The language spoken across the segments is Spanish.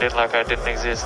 like I didn't exist.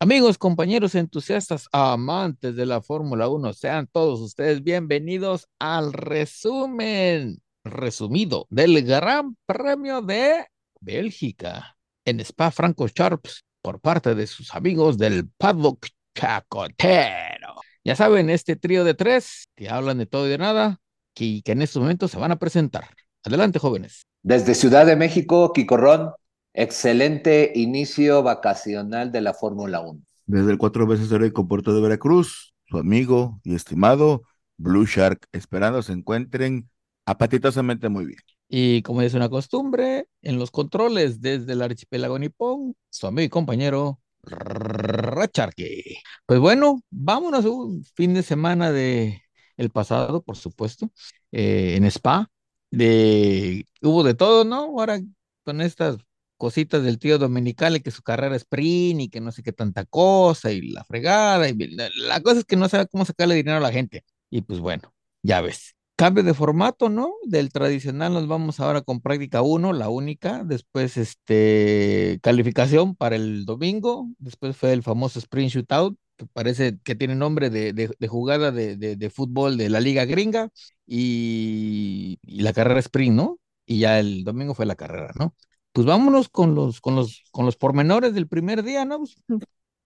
Amigos, compañeros entusiastas, amantes de la Fórmula 1, sean todos ustedes bienvenidos al resumen resumido del Gran Premio de Bélgica en Spa Franco Sharps por parte de sus amigos del Paddock Chacotero. Ya saben, este trío de tres que hablan de todo y de nada, que, que en estos momentos se van a presentar. Adelante, jóvenes. Desde Ciudad de México, Quicorrón, excelente inicio vacacional de la Fórmula 1. Desde el cuatro veces heroico Puerto de Veracruz, su amigo y estimado Blue Shark, esperando se encuentren apatitosamente muy bien. Y como es una costumbre, en los controles desde el archipiélago nipón, su amigo y compañero Racharque. Pues bueno, vámonos un fin de semana de el pasado, por supuesto, eh, en Spa. De, hubo de todo, ¿no? Ahora con estas cositas del tío Dominicale, que su carrera es sprint y que no sé qué tanta cosa y la fregada. Y la, la cosa es que no sabe cómo sacarle dinero a la gente. Y pues bueno, ya ves cambio de formato, ¿no? Del tradicional nos vamos ahora con práctica 1, la única, después este calificación para el domingo, después fue el famoso sprint shootout, que parece que tiene nombre de, de, jugada de, de, fútbol de la liga gringa, y, y, la carrera sprint, ¿no? Y ya el domingo fue la carrera, ¿no? Pues vámonos con los, con los, con los pormenores del primer día, ¿no? Pues,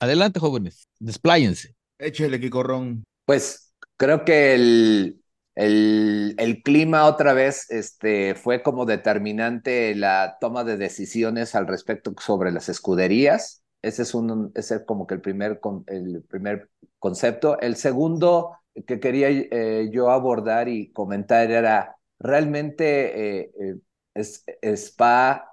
adelante, jóvenes, despláyense. Échale, Kikorrón. Pues creo que el, el, clima otra vez este, fue como determinante la toma de decisiones al respecto sobre las escuderías. Ese es, como que el primer, concepto. El segundo que quería eh, yo abordar y comentar era, realmente eh, eh Spa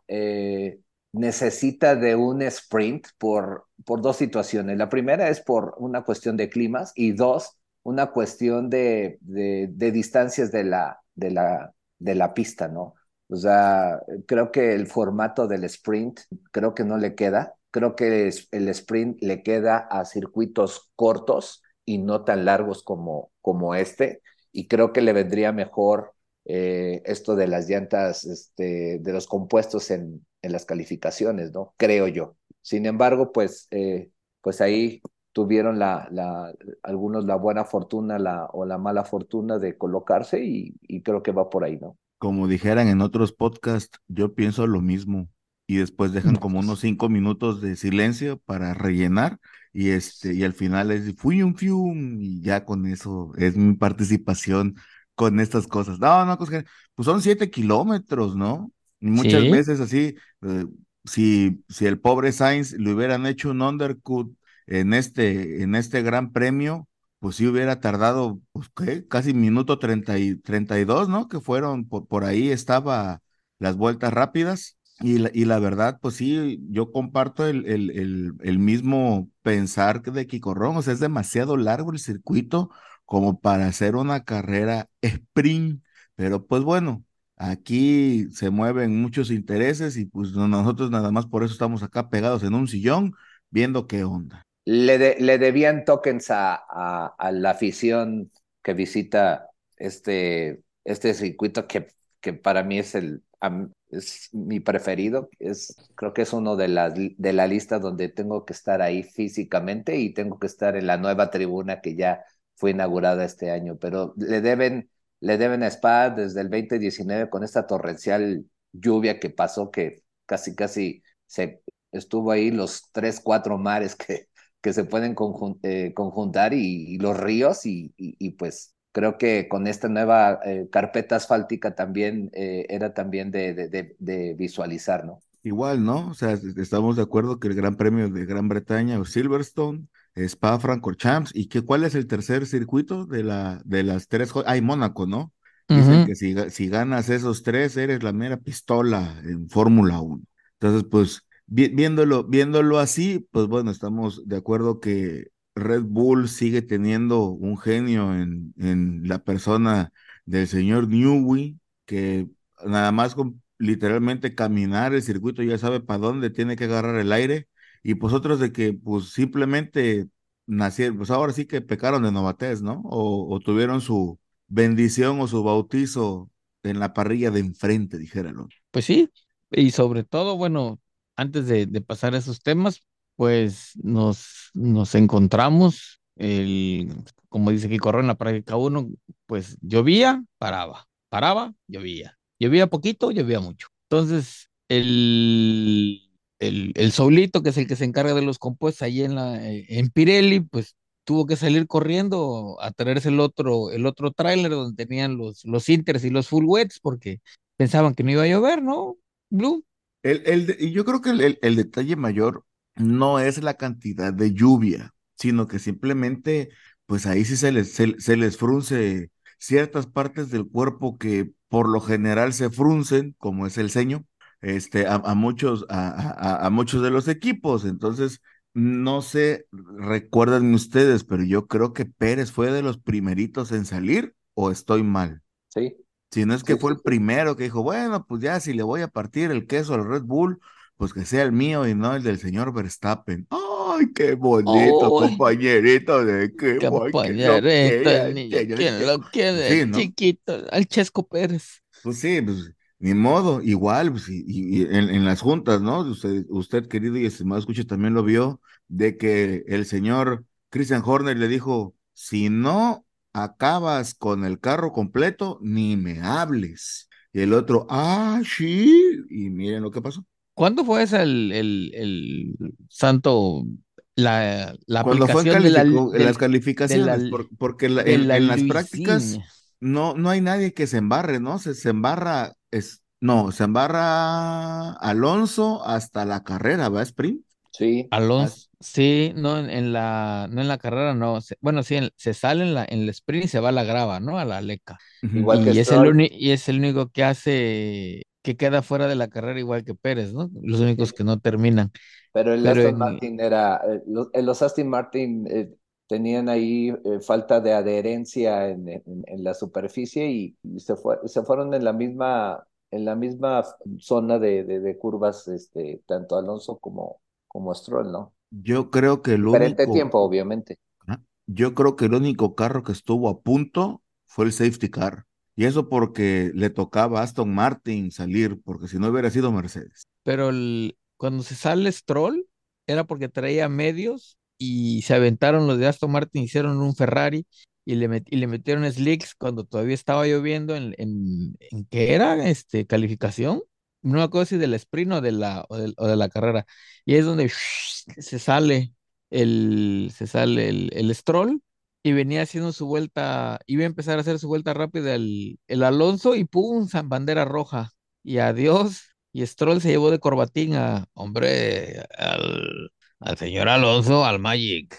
necesita de un sprint por dos situaciones. La primera es por una cuestión de climas y dos, una cuestión de, de, distancias de la, de, la, de la pista, ¿no? O sea, creo que el formato del sprint, creo que no le queda. Creo que el sprint le queda a circuitos cortos y no tan largos como, como este. Y creo que le vendría mejor eh, esto de las llantas, este, de los compuestos en, en las calificaciones, ¿no? Creo yo. Sin embargo, pues, eh, pues ahí tuvieron la, la, algunos la buena fortuna la, o la mala fortuna de colocarse y, y, creo que va por ahí, ¿no? Como dijeran en otros podcasts, yo pienso lo mismo y después dejan como unos cinco minutos de silencio para rellenar y este y al final es fui un fium y ya con eso es mi participación con estas cosas. No, no, pues, pues son siete kilómetros, ¿no? Y muchas veces así, eh, si, si el pobre Sainz le hubieran hecho un undercut en este, en este gran premio, pues sí hubiera tardado, pues, casi minuto treinta y, 32, ¿no? Que fueron, por, por ahí estaba las vueltas rápidas. Y la, y la verdad, pues sí, yo comparto el, el, el, mismo pensar de Quicorrón, o sea, es demasiado largo el circuito como para hacer una carrera sprint, pero pues bueno, aquí se mueven muchos intereses y pues nosotros nada más por eso estamos acá pegados en un sillón viendo qué onda le, le debían tokens a, a, la afición que visita este, este circuito que, que para mí es, el, es mi preferido. Es, creo que es uno de, las, de la lista donde tengo que estar ahí físicamente y tengo que estar en la nueva tribuna que ya fue inaugurada este año. Pero le deben, le deben a Spa desde el 2019 con esta torrencial lluvia que pasó que casi, casi se estuvo ahí los tres, cuatro mares que, que se pueden eh, conjuntar y, los ríos y, y, pues creo que con esta nueva eh, carpeta asfáltica también eh, era también de, de, de, visualizar, ¿no? Igual, ¿no? O sea, estamos de acuerdo que el Gran Premio de Gran Bretaña o Silverstone, Spa Francorchamps y que cuál es el tercer circuito de la de las tres hay Mónaco, ¿no? Dicen que si, si ganas esos tres eres la mera pistola en Fórmula 1. Entonces, pues viéndolo, viéndolo así, pues bueno, estamos de acuerdo que Red Bull sigue teniendo un genio en, en la persona del señor Newey, que nada más con literalmente caminar el circuito ya sabe para dónde tiene que agarrar el aire, y pues otros de que pues simplemente nacieron, pues ahora sí que pecaron de novatez, ¿no? O, o tuvieron su bendición o su bautizo en la parrilla de enfrente, dijéralo. Pues sí, y sobre todo, bueno, antes de, pasar a esos temas, pues nos, nos encontramos, el, como dice aquí Corro en la práctica uno, pues llovía, paraba, paraba, llovía, llovía poquito, llovía mucho. Entonces, el, el, el Solito, que es el que se encarga de los compuestos ahí en, la, eh, en Pirelli, pues tuvo que salir corriendo a traerse el otro, el otro tráiler donde tenían los, los inters y los full wets porque pensaban que no iba a llover, ¿no? Blue. El, el, y yo creo que el, el, detalle mayor no es la cantidad de lluvia, sino que simplemente, pues ahí sí se les, se, les frunce ciertas partes del cuerpo que por lo general se fruncen, como es el ceño, este, a, muchos, a, a, a, muchos de los equipos. Entonces, no sé, recuerdan ustedes, pero yo creo que Pérez fue de los primeritos en salir o estoy mal. Sí. Si no es que sí, fue el primero que dijo, bueno, pues ya si le voy a partir el queso al Red Bull, pues que sea el mío y no el del señor Verstappen. ¡Ay, qué bonito, oh, compañerito! De qué compañerito, ¿quién lo quiere? Sí, ¿no? Chiquito, al Chesco Pérez. Pues sí, pues ni modo, igual, pues, y, y en, en, las juntas, ¿no? Usted, usted, querido y estimado escucha, también lo vio, de que el señor Christian Horner le dijo, si no acabas con el carro completo, ni me hables. Y el otro, ah, sí, y miren lo que pasó. ¿Cuándo fue ese el, el, el santo, la, la Cuando fue en, de la, en las calificaciones, de la, por, porque la, en, en, las prácticas no, no hay nadie que se embarre, ¿no? Se, se embarra, es, no, se embarra Alonso hasta la carrera, ¿va? Sprint. Sí. Alonso, sí, no, en, en, la, no en la carrera, no. Se, bueno, sí, en, se sale en la, en el sprint y se va a la grava, ¿no? A la leca. Igual y, que es el y es el único que hace, que queda fuera de la carrera igual que Pérez, ¿no? Los únicos que no terminan. Pero el Pero Aston en... Martin era, eh, los, los, Aston Martin eh, tenían ahí eh, falta de adherencia en, en, en la superficie y, y se, fue, se fueron en la misma en la misma zona de, de, de curvas, este, tanto Alonso como, como Stroll, ¿no? Yo creo que el Diferente único... tiempo, obviamente. Yo creo que el único carro que estuvo a punto fue el safety car. Y eso porque le tocaba a Aston Martin salir, porque si no hubiera sido Mercedes. Pero el, cuando se sale Stroll, era porque traía medios y se aventaron los de Aston Martin, hicieron un Ferrari y le, met, y le metieron slicks cuando todavía estaba lloviendo en, en, en ¿qué era? Este, calificación. No me acuerdo si del sprint o de la, o de, la carrera. Y es donde se sale el, se sale el, el stroll y venía haciendo su vuelta, iba a empezar a hacer su vuelta rápida el, el Alonso y pum, bandera roja. Y adiós. Y Stroll se llevó de corbatín a, hombre, al, al señor Alonso, al Magic.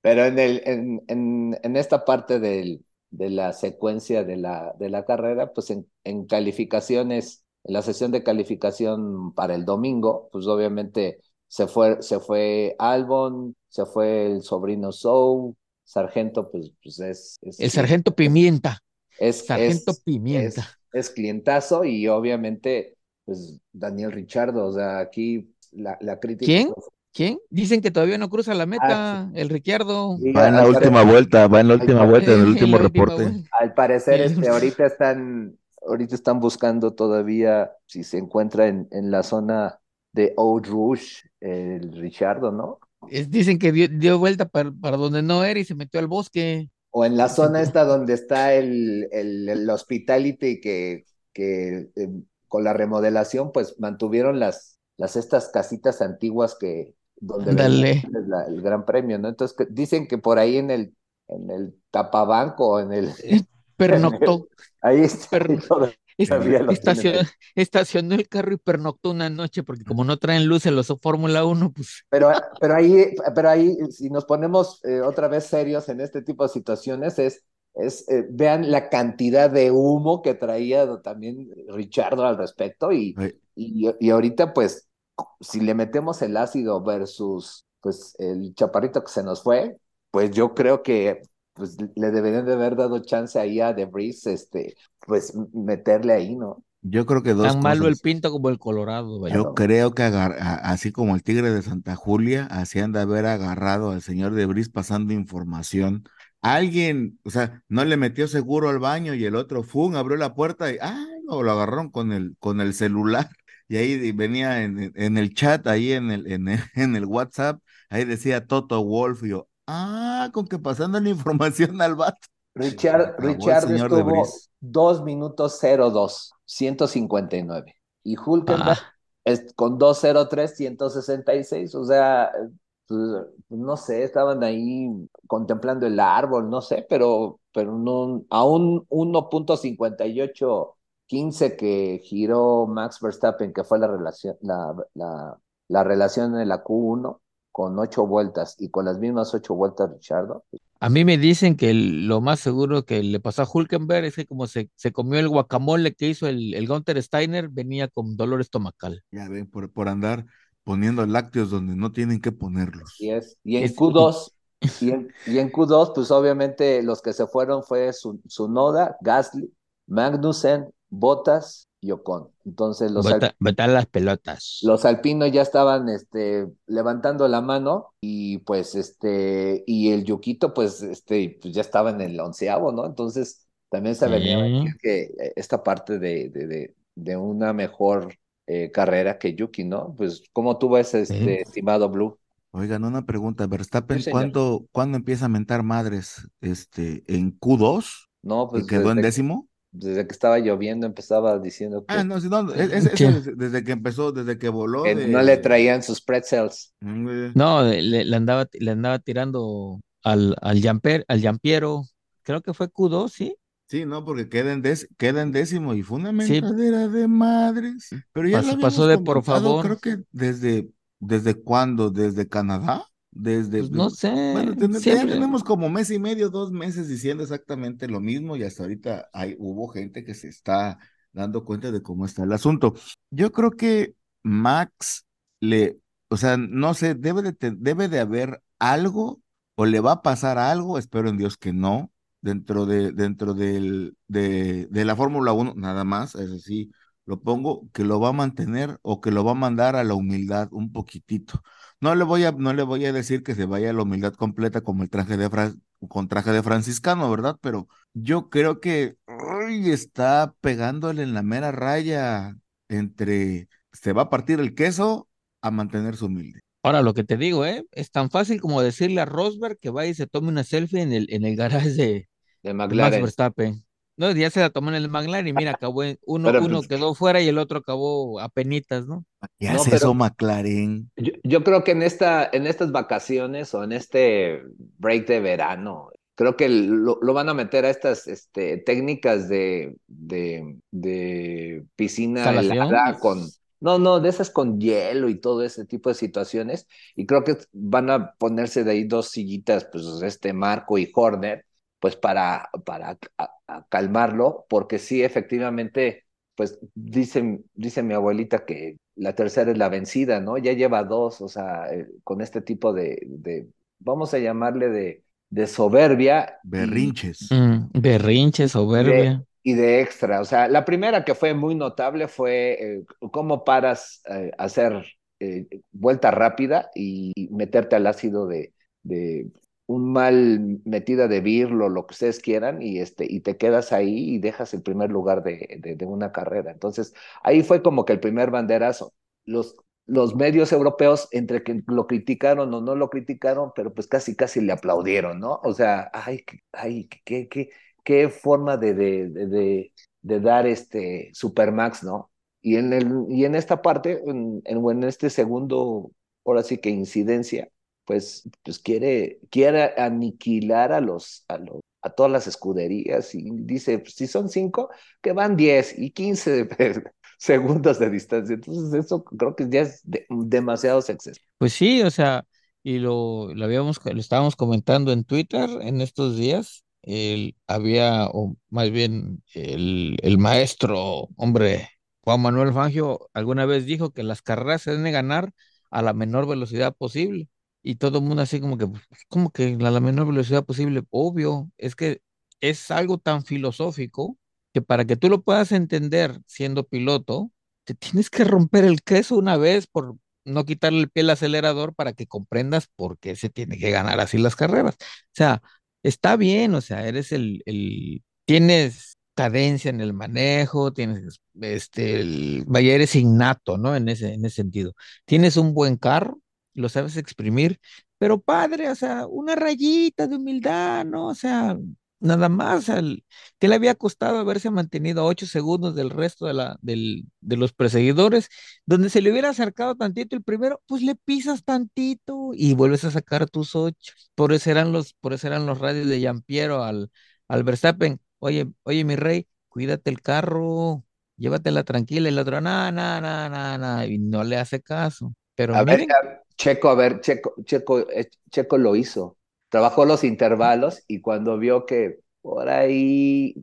Pero en, el, en, en, en esta parte del, de la secuencia de la, de la carrera, pues en, calificaciones, la sesión de calificación para el domingo, pues obviamente se fue, se fue Albon, se fue el sobrino Sou, Sargento, pues, pues es, es, El Sargento Pimienta. Es, Sargento es, Pimienta. Es, clientazo y obviamente, pues Daniel Richardo, o sea, aquí la, la crítica. ¿Quién? ¿Quién? Dicen que todavía no cruza la meta, ah, sí. el Ricciardo. Sí, va en la última vuelta, va en la última vuelta, en el último reporte. Al parecer, este, ahorita están, ahorita están buscando todavía si se encuentra en, en la zona de Old Rouge, el Richardo, ¿no? Es, dicen que dio, dio vuelta para, para, donde no era y se metió al bosque. O en la zona esta donde está el, el, el hospitality que, que eh, con la remodelación pues mantuvieron las, las estas casitas antiguas que, donde Dale. La, el gran premio, ¿no? Entonces que, dicen que por ahí en el, en el tapabanco, en el... Pernoctó. ahí está. Per... Estacionó, estacionó, el carro y pernoctó una noche, porque como no traen luz en los Fórmula 1, pues. Pero, pero ahí, pero ahí, si nos ponemos eh, otra vez serios en este tipo de situaciones, es, es eh, vean la cantidad de humo que traía también Richardo al respecto, y, y, y ahorita, pues, si le metemos el ácido versus pues el chaparrito que se nos fue, pues yo creo que pues le deberían de haber dado chance ahí a Debris, este, pues meterle ahí, ¿no? Yo creo que dos Tan malo el pinto como el colorado, vaya. Yo creo que agar- a- así como el tigre de Santa Julia, así han de haber agarrado al señor de Bris pasando información. Alguien, o sea, no le metió seguro al baño y el otro fue, abrió la puerta y ¡ay! no, lo agarraron con el, con el celular. Y ahí venía en, en- en el chat, ahí en el, en el, en el WhatsApp, ahí decía Toto Wolf y yo, ah, con que pasando la información al vato. Richard, Richard estuvo Bris. 2 minutos 02, 159. Y Hulkenberg Ah, es con 203, 166. O sea, pues, no sé, estaban ahí contemplando el árbol, no sé, pero, pero no, a un 1.58, 15 que giró Max Verstappen, que fue la relación, la, la, la relación en la Q1 con ocho vueltas y con las mismas ocho vueltas, Richardo. a mí me dicen que el- lo más seguro que le pasó a Hulkenberg es que como se, se comió el guacamole que hizo el, el Gunther Steiner, venía con dolor estomacal. Ya ven, por, por andar poniendo lácteos donde no tienen que ponerlos. Y, es, y en Es- Q2, y en, y en Q2, pues obviamente los que se fueron fue Su- Sunoda, Gasly, Magnussen, Bottas y Ocon. Entonces los, Bota, botar las pelotas. los alpinos ya estaban este, levantando la mano y pues este, y el Yuquito pues, este, pues ya estaba en el onceavo, ¿no? Entonces también se venía a Sí. venir que eh, esta parte de, de, de, de una mejor eh, carrera que Yuki, ¿no? Pues, ¿cómo tú ves, este, estimado Blue? Oigan, una pregunta, Verstappen, Sí. ¿cuándo, ¿cuándo empieza a mentar madres? Este, ¿en Q2? No, ¿Que pues quedó en décimo? Desde que estaba lloviendo empezaba diciendo que, Ah, no, sí, no, es, es- es Sí. desde, que empezó, desde que voló que de... no le traían sus pretzels. Mm, No, le, le andaba, le andaba tirando al, al, Jamper, al Jampiero, creo que fue Q2, ¿sí? Sí, no, porque queda en, dés- queda en décimo y fue una Sí. mentadera de madres. Pero ya Pasó- lo pasó de por favor. creo que desde, ¿desde cuándo? ¿Desde Canadá? Desde, Pues no sé, Bueno, ten- tenemos como mes y medio, dos meses diciendo exactamente lo mismo y hasta ahorita hay, hubo gente que se está dando cuenta de cómo está el asunto. Yo creo que Max le, o sea, no sé, debe de, debe de haber algo o le va a pasar algo, espero en Dios que no, dentro de, dentro del, de, de la Fórmula 1, nada más, es sí, lo pongo, que lo va a mantener o que lo va a mandar a la humildad un poquitito. No le voy a, no le voy a decir que se vaya a la humildad completa como el traje de Fra- con traje de franciscano, ¿verdad? Pero yo creo que uy, está pegándole en la mera raya entre se va a partir el queso a mantenerse humilde. Ahora, lo que te digo, ¿eh? Es tan fácil como decirle a Rosberg que vaya y se tome una selfie en el, en el garage de, De Max. Verstappen. No, ya se la tomó en el McLaren y mira, acabó en- uno, Pero, uno pues, quedó fuera y el otro acabó a penitas, ¿no? ¿Qué No, hace pero- eso McLaren? Yo, yo creo que en esta, en estas vacaciones o en este break de verano, creo que lo, lo van a meter a estas este, técnicas de, de, de piscina helada con, no, no, de esas con hielo y todo ese tipo de situaciones. Y creo que van a ponerse de ahí dos sillitas, pues este Marco y Horner, pues para, para a- calmarlo, porque sí, efectivamente, pues dice, dice mi abuelita que la tercera es la vencida, ¿no? Ya lleva dos, o sea, eh, con este tipo de, de, vamos a llamarle de, de soberbia. y- Berrinches. Mm, berrinche, soberbia. y de extra. O sea, la primera que fue muy notable fue eh, cómo paras eh, a hacer eh, vuelta rápida y meterte al ácido de, de un mal metida de birlo, lo que ustedes quieran, y, este, y te quedas ahí y dejas el primer lugar de, de, de una carrera. Entonces, ahí fue como que el primer banderazo. Los, los medios europeos, entre que lo criticaron o no lo criticaron, pero pues casi, casi le aplaudieron, ¿no? O sea, ay, ay, qué, qué, qué forma de, de, de, dar este Supermax, ¿no? Y en, el, y en esta parte, en, en este segundo, ahora sí que incidencia, pues, pues quiere, quiere aniquilar a los, a los, a todas las escuderías y dice, pues, si son cinco, que van 10 y 15 segundos de distancia. Entonces, eso creo que ya es de, demasiados excesos. Pues sí, o sea, y lo, lo habíamos, lo estábamos comentando en Twitter en estos días. El, había, o más bien, el, el maestro, hombre, Juan Manuel Fangio, alguna vez dijo que las carreras se deben de ganar a la menor velocidad posible. Y todo el mundo así como que, pues, como que a la menor velocidad posible, obvio, es que es algo tan filosófico que para que tú lo puedas entender siendo piloto, te tienes que romper el queso una vez por no quitarle el pie al acelerador para que comprendas por qué se tiene que ganar así las carreras. O sea, está bien, o sea, eres el, el tienes cadencia en el manejo, tienes, este, el, vaya, eres innato, ¿no? En ese, en ese sentido. Tienes un buen carro, lo sabes exprimir, pero padre, o sea, una rayita de humildad, ¿no? O sea, nada más, al, ¿qué le había costado haberse mantenido a ocho segundos del resto de, la, del, de los perseguidores? Donde se le hubiera acercado tantito el primero, pues le pisas tantito y vuelves a sacar tus ocho. Por eso eran los, por eso eran los radios de Yampiero al, al Verstappen. Oye, oye, mi rey, cuídate el carro, llévatela tranquila. Y el otro, nada, nada, nada, nada, nada, y no le hace caso. Pero A ver, miren, Checo, a ver, Checo, Checo, eh, Checo lo hizo. Trabajó los intervalos y cuando vio que por ahí,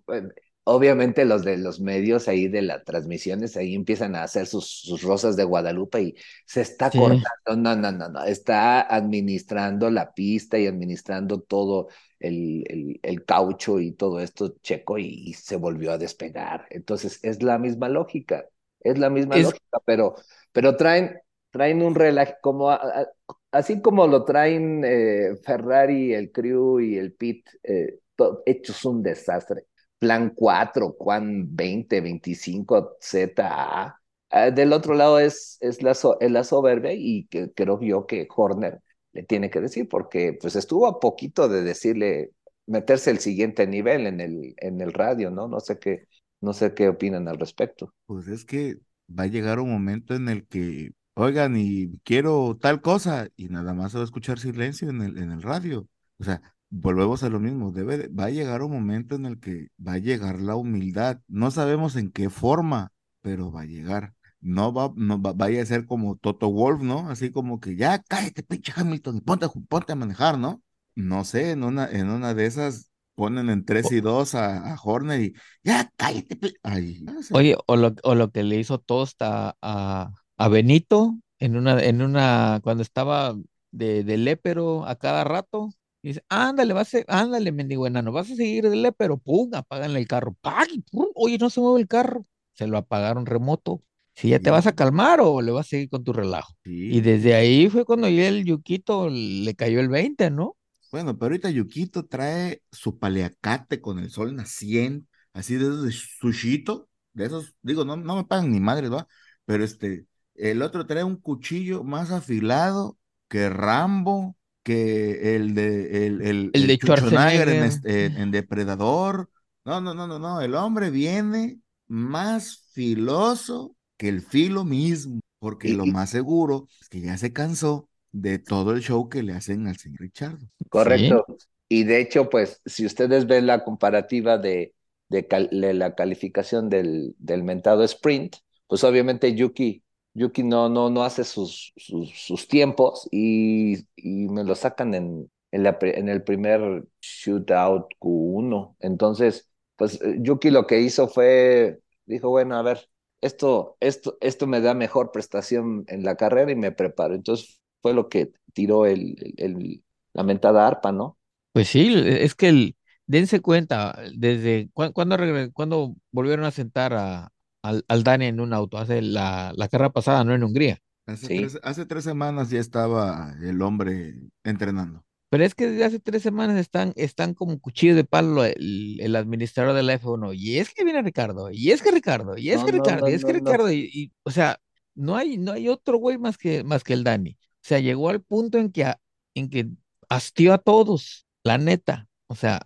obviamente los de los medios ahí de las transmisiones ahí empiezan a hacer sus, sus rosas de Guadalupe y se está Sí. cortando, no, no, no, no, está administrando la pista y administrando todo el, el, el caucho y todo esto Checo y, y se volvió a despegar. Entonces es la misma lógica, es la misma Es- lógica, pero, pero traen, traen un relajo, como a- a- así como lo traen eh, Ferrari, el Crew y el Pit, eh, hechos un desastre. Plan 4, Juan 20, 25, ZA. Ah, del otro lado es, es, la, so- la soberbia y que creo yo que Horner le tiene que decir, porque pues estuvo a poquito de decirle, meterse el siguiente nivel en el, en el radio, ¿no? No sé qué, no sé qué opinan al respecto. Pues es que va a llegar un momento en el que, oigan, y quiero tal cosa, y nada más se va a escuchar silencio en el, en el radio. O sea, volvemos a lo mismo, debe, de- va a llegar un momento en el que va a llegar la humildad. No sabemos en qué forma, pero va a llegar. No va, no va- vaya a ser como Toto Wolf, ¿no? Así como que ya cállate, pinche Hamilton, y ponte, ponte a manejar, ¿no? No sé, en una, en una de esas ponen en 3 y 2 a, a Horner y ya cállate, pi-". Ay, Oye, o lo, o lo que le hizo Tosta a, a Benito en una, en una, cuando estaba de, de lépero a cada rato, y dice, ándale, vas a, ándale, mendigo enano, vas a seguir de lépero, pum, apáganle el carro, ¡pag! pum, oye, no se mueve el carro, se lo apagaron remoto. Si ya te vas a calmar o le vas a seguir con tu relajo. Y desde ahí fue cuando ya el Yuquito le cayó el 20, ¿no? Bueno, pero ahorita Yukito trae su paliacate con el sol naciente, así de esos de sushito, de esos, digo, no, no me pagan ni madre, ¿no? Pero este, el otro trae un cuchillo más afilado que Rambo, que el de, el, el, El el de Schwarzenegger en, Schwarzenegger. este- en, en Depredador. No, no, no, no, no, el hombre viene más filoso que el filo mismo, porque lo más seguro es que ya se cansó de todo el show que le hacen al señor Richardo. Correcto. Y de hecho, pues, si ustedes ven la comparativa de, de, cal- de la calificación del, del mentado sprint, pues obviamente Yuki, Yuki no, no, no hace sus, sus, sus tiempos y, y me lo sacan en, en, la, en el primer shootout Q1. Entonces, pues eh, Yuki lo que hizo fue, dijo, bueno, a ver, esto, esto, esto me da mejor prestación en la carrera y me preparo. Entonces fue lo que tiró el, el, la mentada arpa, ¿no? Pues sí, es que el, dense cuenta, desde cu- cuándo, cuándo volvieron a sentar a, al, al Dani en un auto, hace la, la carrera pasada, no en Hungría. Hace Sí. tres, hace tres semanas ya estaba el hombre entrenando. Pero es que desde hace tres semanas están, están como cuchillo de palo el, el administrador de la F1. Y es que viene Ricardo, y es que Ricardo, y es No, que no, Ricardo, no, y es que no, no. Ricardo, y, y, o sea, no hay, no hay otro güey más que, más que el Dani. O sea, llegó al punto en que, a- en que hastió a todos, la neta. O sea,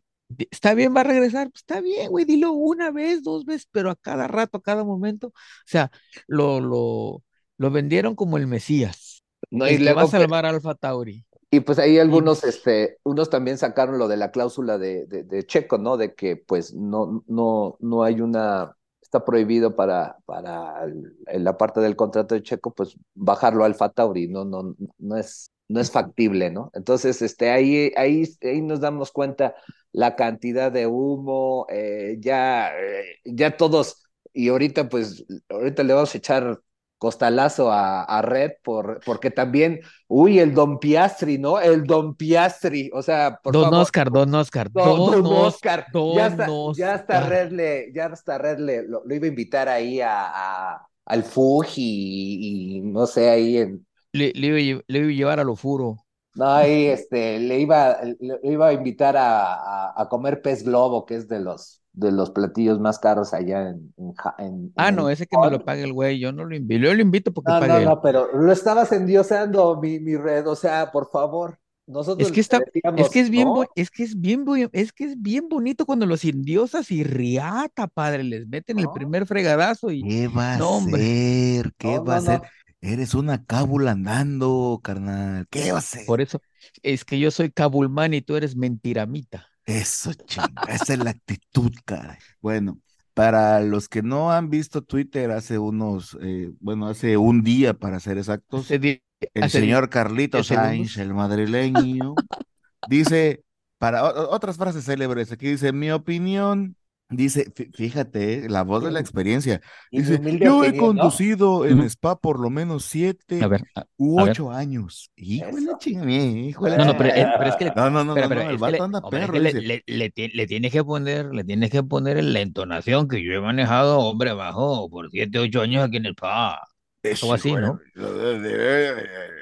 está bien, va a regresar, pues está bien, güey, dilo una vez, dos veces, pero a cada rato, a cada momento. O sea, lo, lo, lo vendieron como el Mesías, No, y que va a luego, salvar a Alfa Tauri. y pues ahí algunos, este, unos también sacaron lo de la cláusula de, de, de Checo, ¿no? De que pues no, no, no hay una, está prohibido para, para el- en la parte del contrato de Checo, pues bajarlo al Tauri, no, no, no es, no es factible, ¿no? Entonces, este, ahí, ahí, ahí nos damos cuenta la cantidad de humo, eh, ya, eh, ya todos, y ahorita pues, ahorita le vamos a echar costalazo a, a Red por, porque también, uy, el Don Piastri, ¿no? El Don Piastri, o sea, por Don favor. Oscar, Don Oscar, Don, Don, Don Os- Oscar, Don ya hasta, ya hasta Oscar. Red le, ya hasta Red le, lo, lo iba a invitar ahí a, a- al Fuji y, y no sé, ahí en, Le, le iba le iba a llevar a lo furo. no, ahí este, le iba, le, iba a invitar a, a, a comer pez globo, que es de los, de los platillos más caros allá en, en, Ah, no, ese que me lo pague el güey, yo no lo invito, yo lo invito porque No, pague no, él. no, pero lo estabas endiosando, mi, mi red, o sea, por favor, nosotros Es que está, es que es bien, es que es bien, es que es bien bonito cuando los indiosas y riata, padre, les meten el primer fregadazo y ¿Qué va a no, hombre. ser? ¿Qué No, va a no, ser? Eres una cábula andando, carnal. ¿Qué va a ser? Por eso es que yo soy Cabulmán y tú eres mentiramita. Eso, chinga, esa es la actitud, caray. Bueno, para los que no han visto Twitter hace unos, eh, bueno, hace un día para ser exactos, el señor Carlitos Sainz, el madrileño, dice, para otras frases célebres, aquí dice, mi opinión, dice, fí- fíjate, eh, la voz de la experiencia, dice, yo he conducido en. Spa por lo menos A siete ver, a, u a ver. ocho años. Hijo de la Eso. chingada, hijo de la No, no, pero, eh, es que le, No, no, no, el vato anda perro, que le, le, le ti- le tienes que poner, le tienes que poner en la entonación que yo he manejado, hombre, bajo por siete, ocho años aquí en el PA. Es Algo así, ¿no?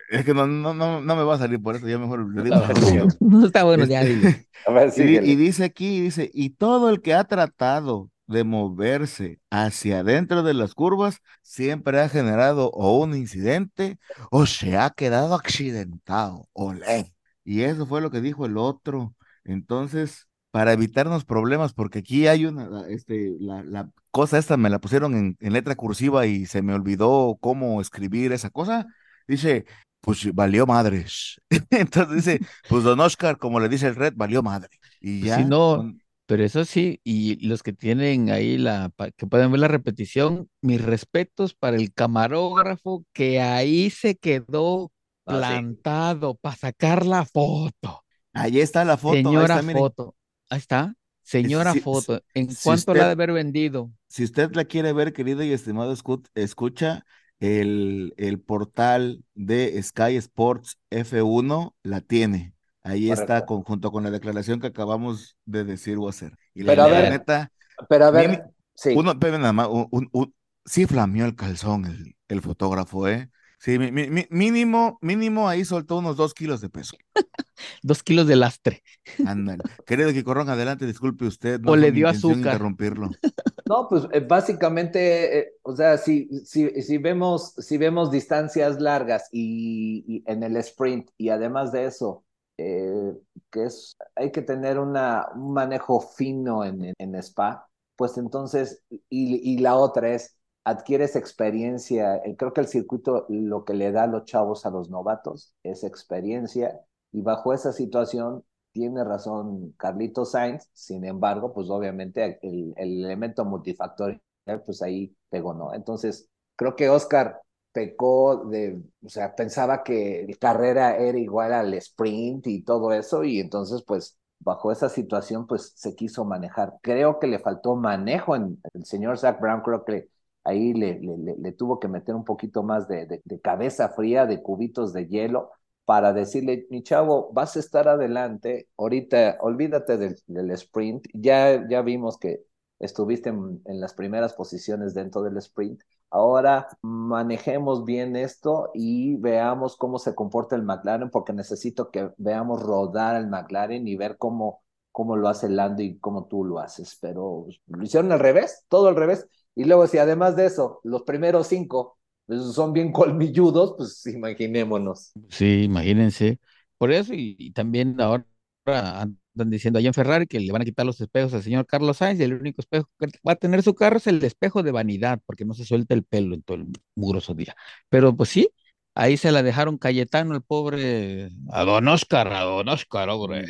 Es que no, no, no, no me va a salir por eso, ya mejor le digo. No está bueno, ya Este, dile. A ver, y, dice aquí, dice, y todo el que ha tratado de moverse hacia adentro de las curvas siempre ha generado o un incidente o se ha quedado accidentado. Olé. Y eso fue lo que dijo el otro. Entonces, para evitarnos problemas, porque aquí hay una, este, la, la cosa esta me la pusieron en, en letra cursiva y se me olvidó cómo escribir esa cosa. Dice, pues valió madres. Entonces dice, pues don Oscar, como le dice el Red, valió madre. Y Pues ya, no, con- pero eso sí, y los que tienen ahí la, que pueden ver la repetición, mis respetos para el camarógrafo que ahí se quedó No, sí. plantado para sacar la foto. ahí está la foto, Señora está, foto. Ahí está. Señora Si, foto. ¿En si cuánto la ha de haber vendido? si usted la quiere ver, querido y estimado escu- escucha, el, el portal de Sky Sports F1 la tiene. Ahí está con- junto con la declaración que acabamos de decir o hacer. Y la Pero a neta, ver, neta, pero a ver, sí. uno, espérame nada más, un, un- un- sí flameó el calzón el, el fotógrafo, ¿eh? Sí, mi- mi- mi- mínimo, mínimo ahí soltó unos dos kilos de peso. Dos kilos de lastre. Ándale. Querido Quicorrón, adelante, disculpe usted, no O le dio azúcar. interrumpirlo. No, pues eh, básicamente, eh, o sea, si, si, si vemos, si vemos distancias largas y, y en el sprint, y además de eso, eh, que es, hay que tener una, un manejo fino en, en, en Spa, pues entonces, y, y la otra es, adquieres experiencia, eh, creo que el circuito lo que le da a los chavos, a los novatos, es experiencia, y bajo esa situación tiene razón Carlito Sainz, sin embargo, pues obviamente el, el elemento multifactorial, pues ahí pegó, ¿no? Entonces, creo que Oscar pecó de, o sea, pensaba que carrera era igual al sprint y todo eso, y entonces, pues, bajo esa situación, pues se quiso manejar. Creo que le faltó manejo en el señor Zach Brown, creo que ahí le, tuvo que meter un poquito más de, cabeza fría, de cubitos de hielo, para decirle, mi chavo, vas a estar adelante, ahorita olvídate del, sprint, ya, ya vimos que estuviste en, en, las primeras posiciones dentro del sprint, ahora manejemos bien esto y veamos cómo se comporta el McLaren, porque necesito que veamos rodar al McLaren y ver cómo, cómo lo hace Lando y cómo tú lo haces, pero lo hicieron al revés, todo al revés, y luego si además de eso, los primeros cinco pues son bien colmilludos, pues imaginémonos. Sí, imagínense. Por eso, y, y, también ahora andan diciendo allá en Ferrari que le van a quitar los espejos al señor Carlos Sainz y el único espejo que va a tener su carro es el espejo de vanidad, porque no se suelta el pelo en todo el mugroso día. Pero pues sí, ahí se la dejaron Cayetano, el pobre, a don Oscar, a don Oscar, hombre.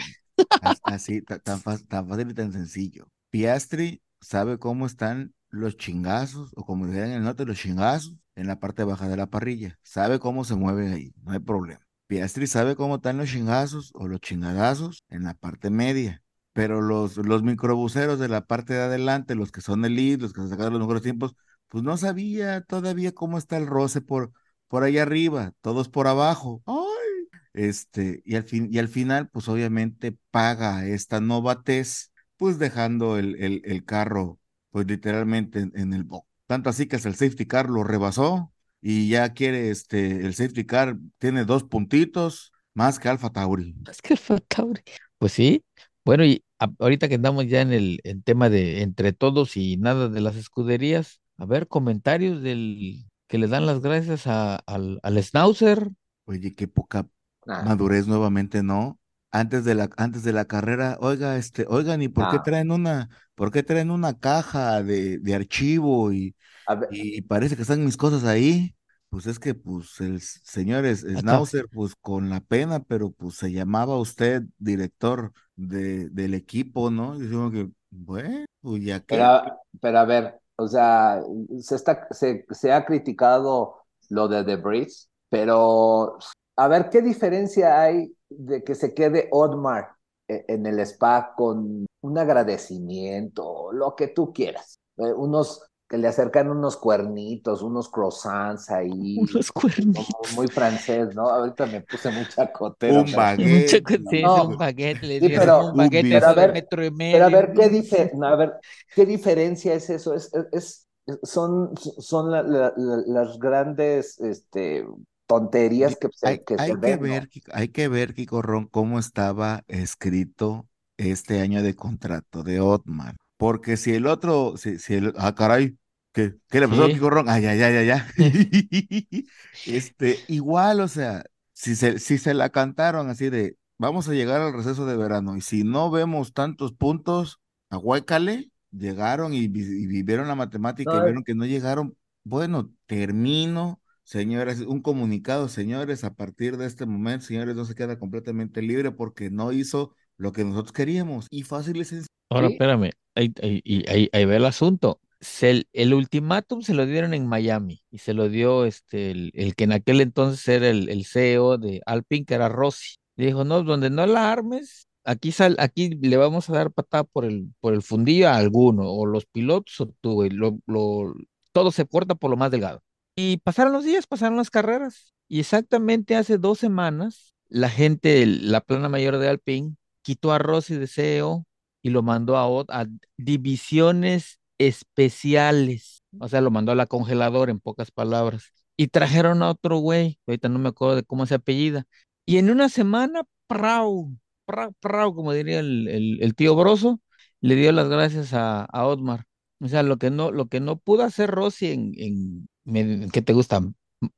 Así, tan, tan fácil y tan sencillo. Piastri sabe cómo están los chingazos, o como dirían en el norte, los chingazos en la parte baja de la parrilla. Sabe cómo se mueve ahí, no hay problema. Piastri sabe cómo están los chingazos o los chingadazos en la parte media. Pero los, los microbuseros de la parte de adelante, los que son elite, los que se sacaron los mejores tiempos, pues no sabía todavía cómo está el roce por, por ahí arriba, todos por abajo. ¡Ay! Este, y al fin, y al final, pues obviamente paga esta novatez, pues dejando el, el carro, pues literalmente en, en el box. Tanto así que hasta el safety car lo rebasó y ya quiere este, el safety car tiene dos puntitos más que Alfa Tauri. Es que Alfa Tauri. Pues sí. Bueno, y a- ahorita que andamos ya en el en tema de entre todos y nada de las escuderías, a ver, comentarios del que le dan las gracias a- al, al Schnauzer. Oye, qué poca Nah, madurez nuevamente, ¿no? Antes de la, antes de la carrera, oiga, este, oigan, ¿y por qué traen una, por qué traen una caja de, de archivo y, y parece que están mis cosas ahí? Pues es que, pues, el señor. Schnauzer, pues, con la pena, pero pues se llamaba usted director de, del equipo, ¿no? Y decimos que, bueno, pues ya que, pero, pero a ver, o sea, se está, se, se ha criticado lo de The Breeze, pero a ver, ¿qué diferencia hay de que se quede Otmar e- en el spa con un agradecimiento, lo que tú quieras? Eh, unos que le acercan unos cuernitos, unos croissants ahí, Unos como cuernitos. muy francés, ¿no? Ahorita me puse muy chacotero, un baguette, Mucho que sí, No. un baguette, le Sí, pero- un baguette pero a ver, metro y Pero a ver, medio. ¿qué dice? A ver, ¿qué diferencia es eso? Es, es, es- son, son la- la- la- las grandes este, tonterías que se, Hay, que se hay que ven, ¿no? ver, Kiko- hay que ver, Kiko Ron, cómo estaba escrito este año de contrato de Otman. Porque si el otro, si, si el, ah, caray, ¿qué, qué le pasó a. Kiko Ron? Ay, ay, ay, ay, ay. Este, igual, o sea, si se, si se la cantaron así de, vamos a llegar al receso de verano, y si no vemos tantos puntos, ahuécale, llegaron y, y vivieron la matemática y vieron que no llegaron. Bueno, termino. Señores, un comunicado, señores, a partir de este momento, señores, no se queda completamente libre porque no hizo lo que nosotros queríamos. Y fácil y sencillo. Ahora, Sí. espérame, ahí, ahí, y ahí, ahí ve el asunto. Se- el, el ultimátum se lo dieron en Miami y se lo dio este, el, el que en aquel entonces era el, el CEO de Alpine, que era Rossi. Le dijo, no, donde no la armes, aquí, sal, aquí le vamos a dar patada por el, por el fundillo a alguno, o los pilotos o tú, güey, lo, lo- todo se corta por lo más delgado. Y pasaron los días, pasaron las carreras. Y exactamente hace dos semanas, la gente, la plana mayor de Alpine, quitó a Rossi de CEO y lo mandó a, a divisiones especiales. O sea, lo mandó a la congeladora, en pocas palabras. Y trajeron a otro güey, ahorita no me acuerdo de cómo se apellida. Y en una semana, prau, prau, prau, como diría el, el- tío Broso, le dio las gracias a, a Otmar. O sea, lo que no, lo que no pudo hacer Rossi en, ¿qué te gusta?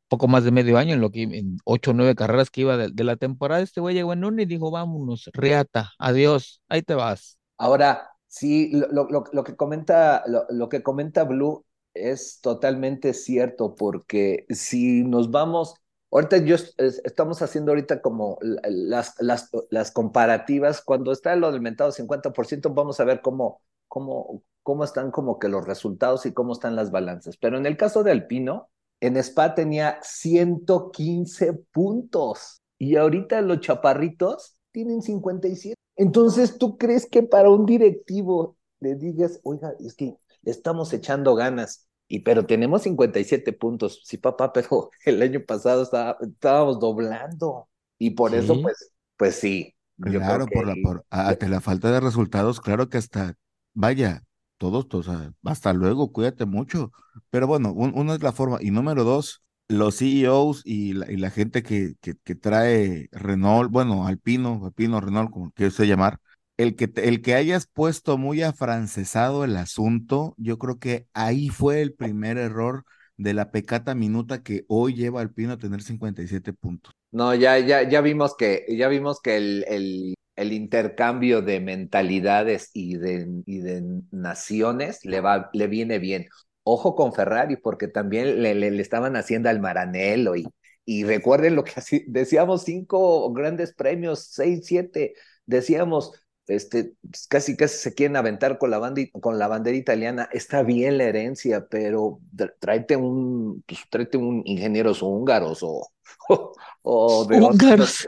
Poco más de medio año, en lo que en ocho o nueve carreras que iba de, de la temporada, este güey llegó en una y dijo, vámonos, riata, adiós, ahí te vas. Ahora, sí, lo, lo- lo- que comenta, lo, lo que comenta Blue es totalmente cierto, porque si nos vamos, ahorita yo es- es- estamos haciendo ahorita como la- las, las, las comparativas, cuando está lo del mentado 50%, vamos a ver cómo, cómo, cómo están como que los resultados y cómo están las balanzas. Pero en el caso de Alpino, en Spa tenía 115 puntos y ahorita los chaparritos tienen 57. Entonces, ¿tú crees que para un directivo le digas, oiga, es que le estamos echando ganas, y pero tenemos 57 puntos? Sí, papá, pero el año pasado estaba- estábamos doblando. Y por eso, pues, pues sí. Claro, por la, por, ante la falta de resultados, claro que hasta, vaya, todos, o sea, hasta luego, cuídate mucho. Pero bueno, un- uno es la forma. Y número dos, los CEOs y la, gente que, trae Renault, bueno, Alpino, Alpino, Renault, como quieras llamar, el que, el que hayas puesto muy afrancesado el asunto, yo creo que ahí fue el primer error de la pecata minuta que hoy lleva Alpino a tener 57 puntos. No, ya, ya, ya vimos que, ya vimos que el, el intercambio de mentalidades y de, y de naciones le va, le viene bien. Ojo con Ferrari, porque también le, le, estaban haciendo al Maranello y, y recuerden lo que decíamos cinco grandes premios, seis, siete, decíamos, este, casi casi se quieren aventar con la, banda, con la bandera italiana. Está bien la herencia, pero tráete un, pues, tráete un ingenieros húngaros o, o, o de Húngaros. otros,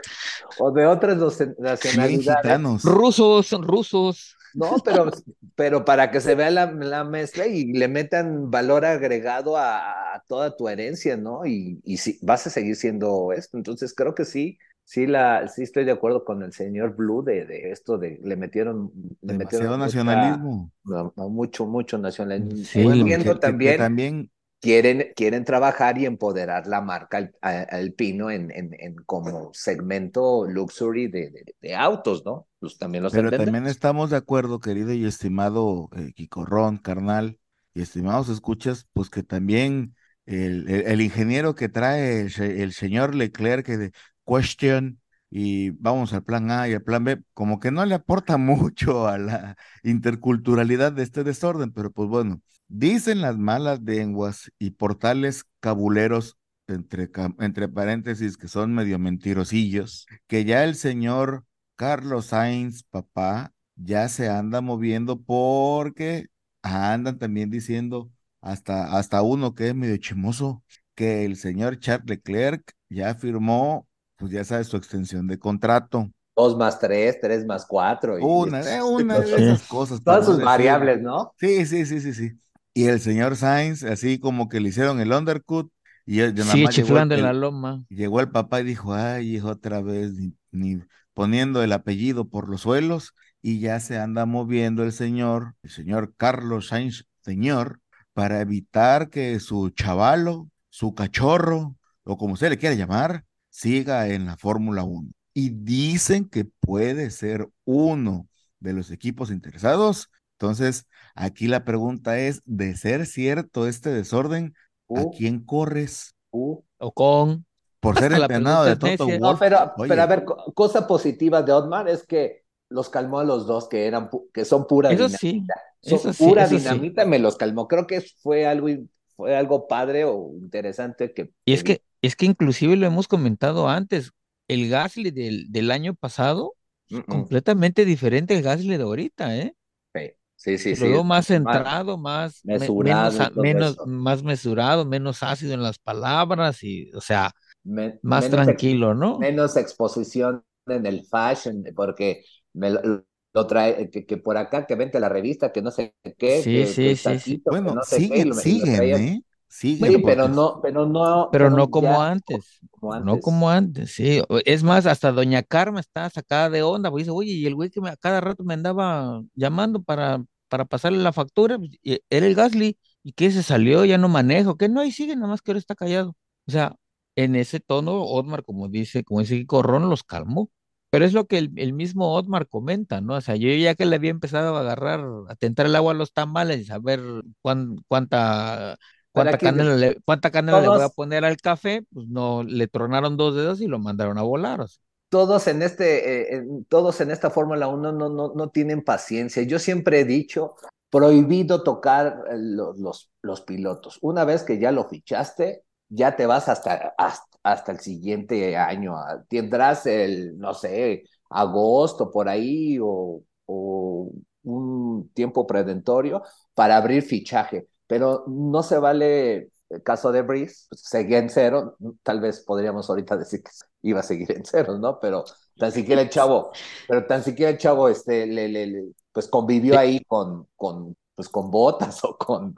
o de otras nacionalidades. Rusos, rusos. No, pero, pero para que se vea la, la mezcla y le metan valor agregado a, a toda tu herencia, ¿no? Y, y si, vas a seguir siendo esto. Entonces creo que sí, sí, la, sí estoy de acuerdo con el señor Blue de, de esto de le metieron, le Demasiado metieron nacionalismo. no, mucho, mucho nacionalismo. Sí, Yo que- también, también quieren, quieren trabajar y empoderar la marca alpino en, en, en como segmento luxury de, de, de autos, ¿no? Pues también los Pero entendemos. también estamos de acuerdo, querido y estimado eh, Quicorrón, carnal, y estimados escuchas, pues que también el, el- el ingeniero que trae el, el señor Leclerc que de question y vamos al plan A y al plan B, como que no le aporta mucho a la interculturalidad de este desorden, pero pues bueno, dicen las malas lenguas y portales cabuleros, entre, entre paréntesis, que son medio mentirosillos, que ya el señor Carlos Sainz, papá, ya se anda moviendo porque andan también diciendo hasta, hasta uno que es medio chimoso, que el señor Charles Leclerc ya firmó, pues ya sabes, su extensión de contrato. Dos más tres, tres más cuatro. Y Una, de una de Sí. esas cosas. Todas sus decir- variables, ¿no? Sí, sí, sí, sí, sí. Y el señor Sainz, así como que le hicieron el undercut, y nada Sigue más llegó el- chiflando en la loma. Llegó el papá y dijo, ay, hijo, otra vez, ni, ni poniendo el apellido por los suelos, y ya se anda moviendo el señor, el señor Carlos Sainz, señor, para evitar que su chavalo, su cachorro, o como usted le quiera llamar, siga en la Fórmula 1. Y dicen que puede ser uno de los equipos interesados. Entonces, aquí la pregunta es, de ser cierto este desorden, ¿a Uh, quién corres? uh. O con. Por ser entrenado de Toto necia. No, Wolff. pero, Oye, pero a ver, co- cosa positiva de Otmar es que los calmó a los dos, que eran que son pura Eso dinamita. sí, Son eso sí, pura sí. dinamita, me los calmó. Creo que fue algo, fue algo padre o interesante que, Y es que, es que inclusive lo hemos comentado antes, el Gasly del, del año pasado, completamente diferente al Gasly de ahorita, ¿eh? sí, sí, Lo sí, veo sí, más más centrado, más, me- mesurado menos, más mesurado, menos ácido en las palabras y, o sea, Me- más tranquilo, ¿no? menos exposición en el fashion, porque me lo, lo trae, que, que por acá, que vente a la revista, que no sé qué, Sí, que, sí, que sí, bueno, no sé qué, siguen, lo, lo siguen, traía- ¿eh? Sí, pero no, pero no, Pero no como ya antes, como no como antes, sí. Es más, hasta Doña Carmen está sacada de onda, porque dice, oye, y el güey que me, a cada rato me andaba llamando para, para pasarle la factura, pues, y era el Gasly, y que se salió, ya no manejo, que no, ahí sigue, nada más que ahora está callado. O sea, en ese tono, Otmar, como dice, como dice Kiko Ron, los calmó. Pero es lo que el, el mismo Otmar comenta, ¿no? O sea, yo ya que le había empezado a agarrar, a tentar el agua a los tamales y saber cuán- cuánta, cuánta canela le, cuánta le voy a poner al café, pues no, le tronaron dos dedos y lo mandaron a volar. o sea. todos en este, eh, en- todos en esta Fórmula 1 no, no, no tienen paciencia. Yo siempre he dicho, prohibido tocar eh, los, los, los pilotos. Una vez que ya lo fichaste, ya te vas hasta, hasta, hasta el siguiente año. Ah, Tendrás el, no sé, agosto por ahí o, o un tiempo predentorio para abrir fichaje. Pero no se vale el caso de Breeze, pues, seguía en cero. Tal vez podríamos ahorita decir que iba a seguir en cero, ¿no? Pero tan siquiera el chavo, pero tan siquiera el chavo, este, le, pues convivió ahí con, con, pues con Botas o con,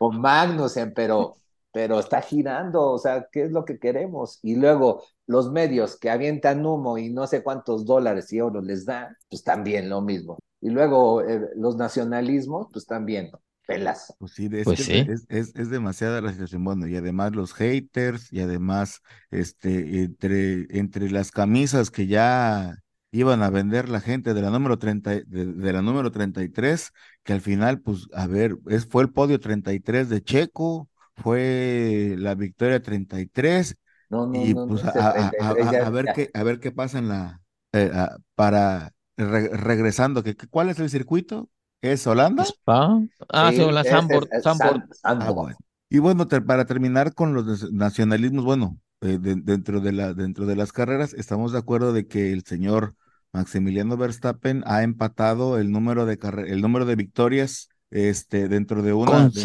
con Magnussen, pero, pero está girando, o sea, ¿qué es lo que queremos? Y luego los medios que avientan humo y no sé cuántos dólares y euros les dan, pues también lo mismo. Y luego eh, los nacionalismos, pues también, pelas. Pues sí, es, Pues que sí. es, es, es demasiada la situación. Bueno, y además los haters, y además, este, entre, entre las camisas que ya iban a vender la gente de la número 30, de, de la número 33, que al final, pues, a ver, es, fue el podio 33 de Checo, fue la victoria 33, No, no, y no, pues no, a, ese a- a- 33 a- ya- a ver qué, a ver qué pasa en la, eh, a- para, re- regresando, que- ¿cuál es el circuito? ¿Es Holanda? Spa. Ah, sí, Sí, la ese Sandboard, es- es Sandboard. Sand- Sandboard. Ah, bueno. Y bueno, te- para terminar con los nacionalismos, bueno, eh, de- dentro de la, dentro de las carreras, estamos de acuerdo de que el señor Maximiliano Verstappen ha empatado el número de carre- el número de victorias, este, dentro de una de-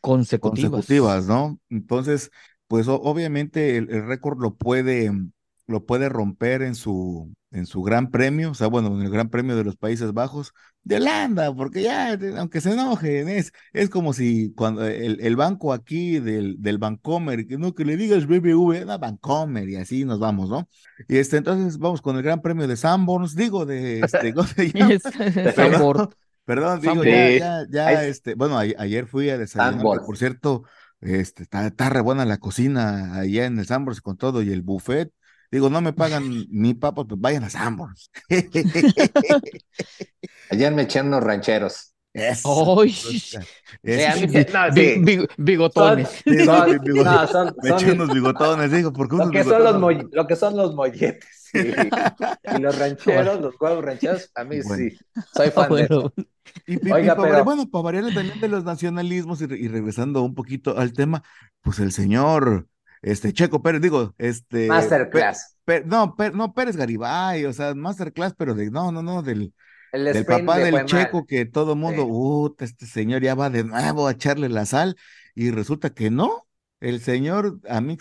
consecutivas. consecutivas, ¿no? Entonces, pues o- obviamente el, el récord lo puede, lo puede romper en su, en su gran premio, o sea, bueno, en el gran premio de los Países Bajos, de Holanda, porque ya, aunque se enojen, es, es como si cuando el, el banco aquí del, del Bancomer, que no que le digas BBV, no, Bancomer, y así nos vamos, ¿no? Y este, entonces vamos con el gran premio de Sanborns, digo, de este, ¿cómo se llama? Sanborn. Perdón, digo, ya, ya, ya, este, bueno, a- ayer fui a desayunar, por cierto, este, está, está re buena la cocina allá en el Sanborns con todo y el buffet. Digo, no me pagan ni papas, pues vayan a Sanborns. Ayer me eché unos rancheros. Eso. Bigotones. Son, Sí, son- sí, bigote. no, son- Me son eché unos bigotones, digo, ¿por qué lo unos que son los moll- lo que son los molletes. sí. Y los rancheros, los huevos rancheros, a mí Bueno. sí. Soy fan de Bueno. Y, y- y Oiga, para- pero- bueno, para variarle también de los nacionalismos y, re- y regresando un poquito al tema, pues el señor, este, Checo Pérez, digo, este, Masterclass. Pe- Pe- no, no, Pérez Garibay, o sea, Masterclass, pero de, no, no, no, del, El del papá del Checo, mal. que todo mundo, Sí. "Uta, este señor ya va de nuevo a echarle la sal, y resulta que no. El señor, a mí,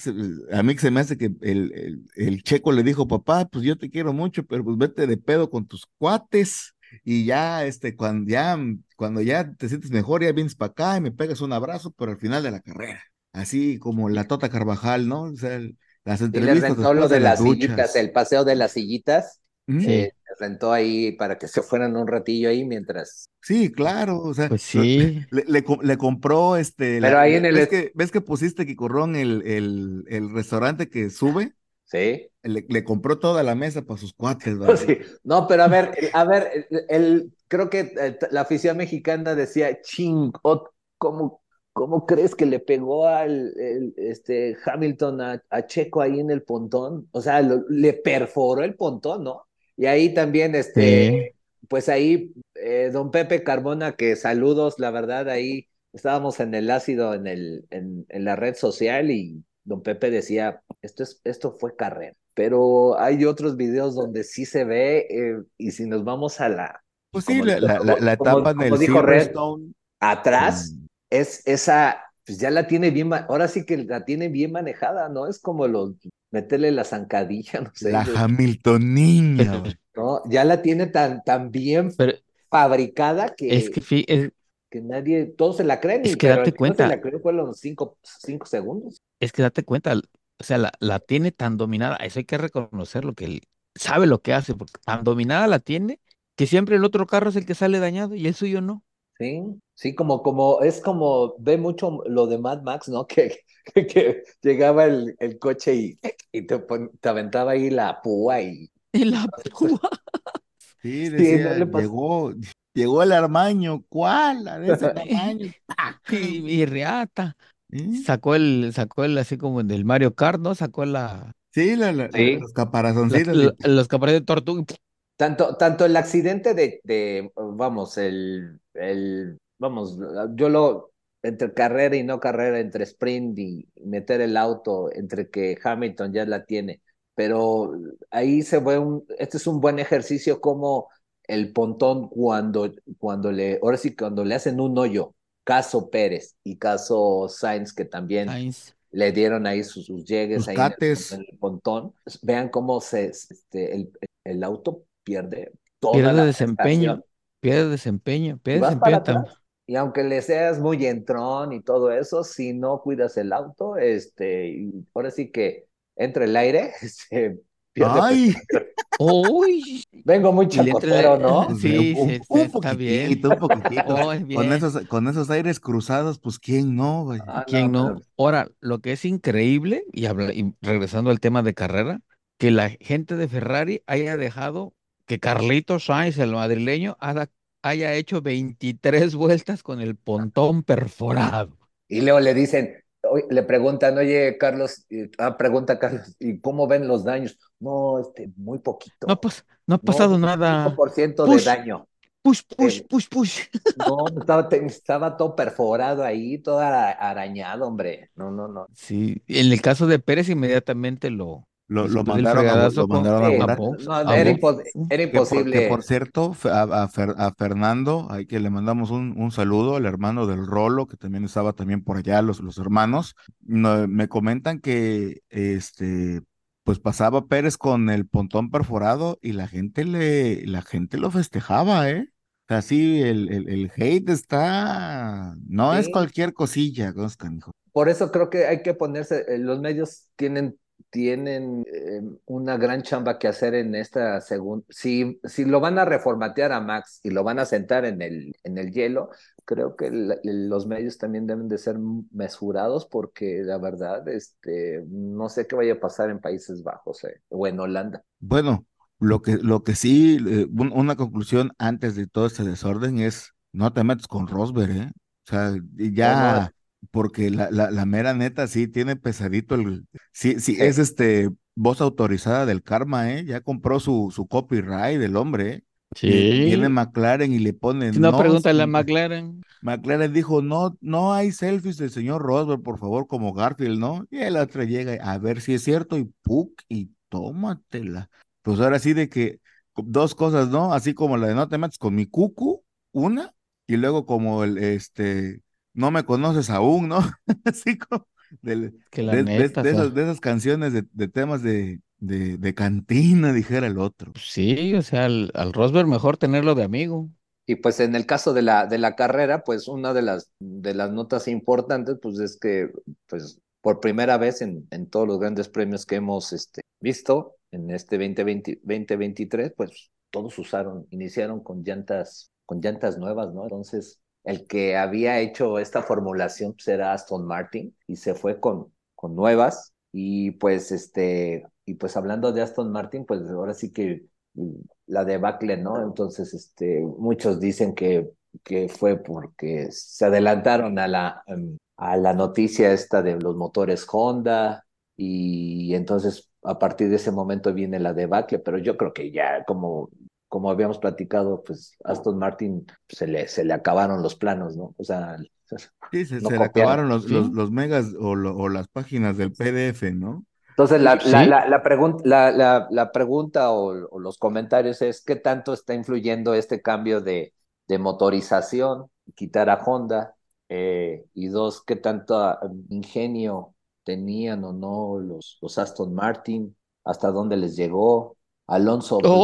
a mí se me hace que el, el, el Checo le dijo, papá, pues yo te quiero mucho, pero pues vete de pedo con tus cuates, y ya, este, cuando ya, cuando ya te sientes mejor, ya vienes para acá y me pegas un abrazo, pero al final de la carrera. Así como la Tota Carvajal, ¿no? O sea, el- las Y le entrevistas rentó lo de de las las sillitas, el paseo de las sillitas. Mm, Sí. eh, le rentó ahí para que se fueran un ratillo ahí mientras. Sí, claro, o sea, pues sí. le, le co- le compró este, Pero ahí en el ¿ves que, ves que pusiste Kikurrón el, el, el restaurante que sube? Sí. Le, le compró toda la mesa para sus cuates, ¿verdad? Sí. No, pero a ver, a ver, el, el- creo que eh, la afición mexicana decía, ching, ot- ¿cómo, cómo crees que le pegó al el, este, Hamilton a, a Checo ahí en el pontón? O sea, lo- le perforó el pontón, ¿no? Y ahí también, este, pues ahí, eh, don Pepe Carmona, que saludos, la verdad, ahí estábamos en el ácido en, el, en, en la red social y don Pepe decía, esto, es, esto fue carrera. Pero hay otros videos donde sí se ve, eh, y si nos vamos a la, Pues sí, como- la, la, la, la como- etapa como del dijo Red, atrás, mm, es esa, pues ya la tiene bien, ahora sí que la tiene bien manejada, ¿no? Es como los, meterle la zancadilla, no sé, La de- Hamiltoniña. güey. ¿no? Ya la tiene tan, tan bien Pero fabricada que, es que, fi- es, que nadie, todos se la creen, Es y- que pero date no se cuenta. la fue los cinco, cinco segundos. es que date cuenta, o sea, la, la tiene tan dominada, eso hay que reconocerlo, que él sabe lo que hace, porque tan dominada la tiene, que siempre el otro carro es el que sale dañado y el suyo no. Sí, sí, como, como, es como, ve mucho lo de Mad Max, ¿no? Que, que, que llegaba el, el coche y, y te, pon- te aventaba ahí la púa y En la púa. Sí, no decía, le pasó. llegó, llegó el Armaño, ¿cuál? De ese tamaño. Y, y riata. ¿Eh? Sacó el, sacó el así como del Mario Kart, ¿no? Sacó la, Sí, la, la, Sí. los caparazoncitos. la- los caparazones de tortuga. Tanto, tanto el accidente de, de, vamos, el, el, vamos, yo lo, entre carrera y no carrera, entre sprint y meter el auto, entre que Hamilton ya la tiene, pero ahí se ve un, este es un buen ejercicio como el pontón cuando, cuando le, ahora sí, cuando le hacen un hoyo, caso Pérez y caso Sainz, que también Sainz. le dieron ahí sus, sus llegues ahí en el- en el pontón. Vean cómo se, este, el, el auto pierde toda Pierde la desempeño. Pierde desempeño, Y pierde vas para desempeño atrás. Y aunque le seas muy entrón y todo eso, si no cuidas el auto, este, y ahora sí que entra el aire, se pierde. Ay, Uy, Vengo muy chacotero, ¿no? Sí, un, se- está bien. un poquitito. Oh, es Con bien. esos, con esos aires cruzados, pues quién no, güey. Ah, ¿Quién no? pero- Ahora, lo que es increíble, y, habla- y regresando al tema de carrera, que la gente de Ferrari haya dejado que Carlitos Sainz, el madrileño, haya, haya hecho 23 vueltas con el pontón perforado. Y luego le dicen, le preguntan, oye, Carlos, ah, pregunta Carlos, ¿y cómo ven los daños? No, este, muy poquito. No, ha pas- no ha No, pasado nada. 5% Push. de daño. Push, push, Eh, push, push. No, estaba, estaba todo perforado ahí, todo ara- arañado, hombre. No, no, no. Sí, en el caso de Pérez inmediatamente lo, Lo, lo mandaron a, lo mandaron a Sí, no, era, Vox. impos- era Que por, que imposible. por cierto, a, a Fer- a Fernando, hay que le mandamos un, un saludo al hermano del Rolo, que también estaba también por allá, los, los hermanos. No, me comentan que este pues pasaba Pérez con el pontón perforado y la gente le, la gente lo festejaba, ¿eh? O sea, sí, el, el, el hate está, no es cualquier cosilla, hijo. Por eso creo que hay que ponerse, eh, los medios tienen, tienen eh, una gran chamba que hacer en esta segunda. Si, si lo van a reformatear a Max y lo van a sentar en el, en el hielo, creo que los medios también deben de ser mesurados porque la verdad, este, no sé qué vaya a pasar en Países Bajos eh, o en Holanda. Bueno, lo que, lo que sí, eh, un- una conclusión antes de todo este desorden es, no te metas con Rosberg, ¿eh? O sea, ya, porque la, la, la mera neta sí tiene pesadito el, sí, sí, es este, voz autorizada del karma, ¿eh? Ya compró su, su copyright del hombre, ¿eh? Sí. Y Viene McLaren y le pone, no, no, pregúntale a sí". McLaren. McLaren dijo, no, no hay selfies del señor Rosberg, por favor, como Garfield, ¿no? Y el otro llega a ver si es cierto y ¡puc! y tómatela. Pues ahora sí de que dos cosas, ¿no? Así como la de no te metas con mi cucu, una, y luego como el, este, no me conoces aún, ¿no? Así como del- Que la de, neta, esas, de esas canciones de, de temas de, de, de cantina, dijera el otro. sí, o sea, al, al Rosberg mejor tenerlo de amigo. Y pues en el caso de la, de la carrera, pues una de las, de las notas importantes, pues es que, pues por primera vez en, en todos los grandes premios que hemos este, visto en este 2020, 2023, pues todos usaron, iniciaron con llantas, con llantas nuevas, ¿no? Entonces, el que había hecho esta formulación pues, era Aston Martin y se fue con, con nuevas. Y pues, este, y pues hablando de Aston Martin, pues ahora sí que la debacle, ¿no? Entonces, este, muchos dicen que, que fue porque se adelantaron a la, em, a la noticia esta de los motores Honda y entonces a partir de ese momento viene la debacle, pero yo creo que ya como, como habíamos platicado, pues Aston Martin se le, se le acabaron los planos, ¿no? O sea, Sí, se, No se le copiaron, acabaron los, ¿sí? los, los megas o, lo- o las páginas del PDF, ¿no? Entonces, la, Sí. la, la, la, pregun- la, la, la pregunta o, o los comentarios es, ¿qué tanto está influyendo este cambio de, de motorización, quitar a Honda? Eh, y dos, ¿qué tanto ah, ingenio tenían o no los, los Aston Martin? ¿Hasta dónde les llegó? Alonso, pues.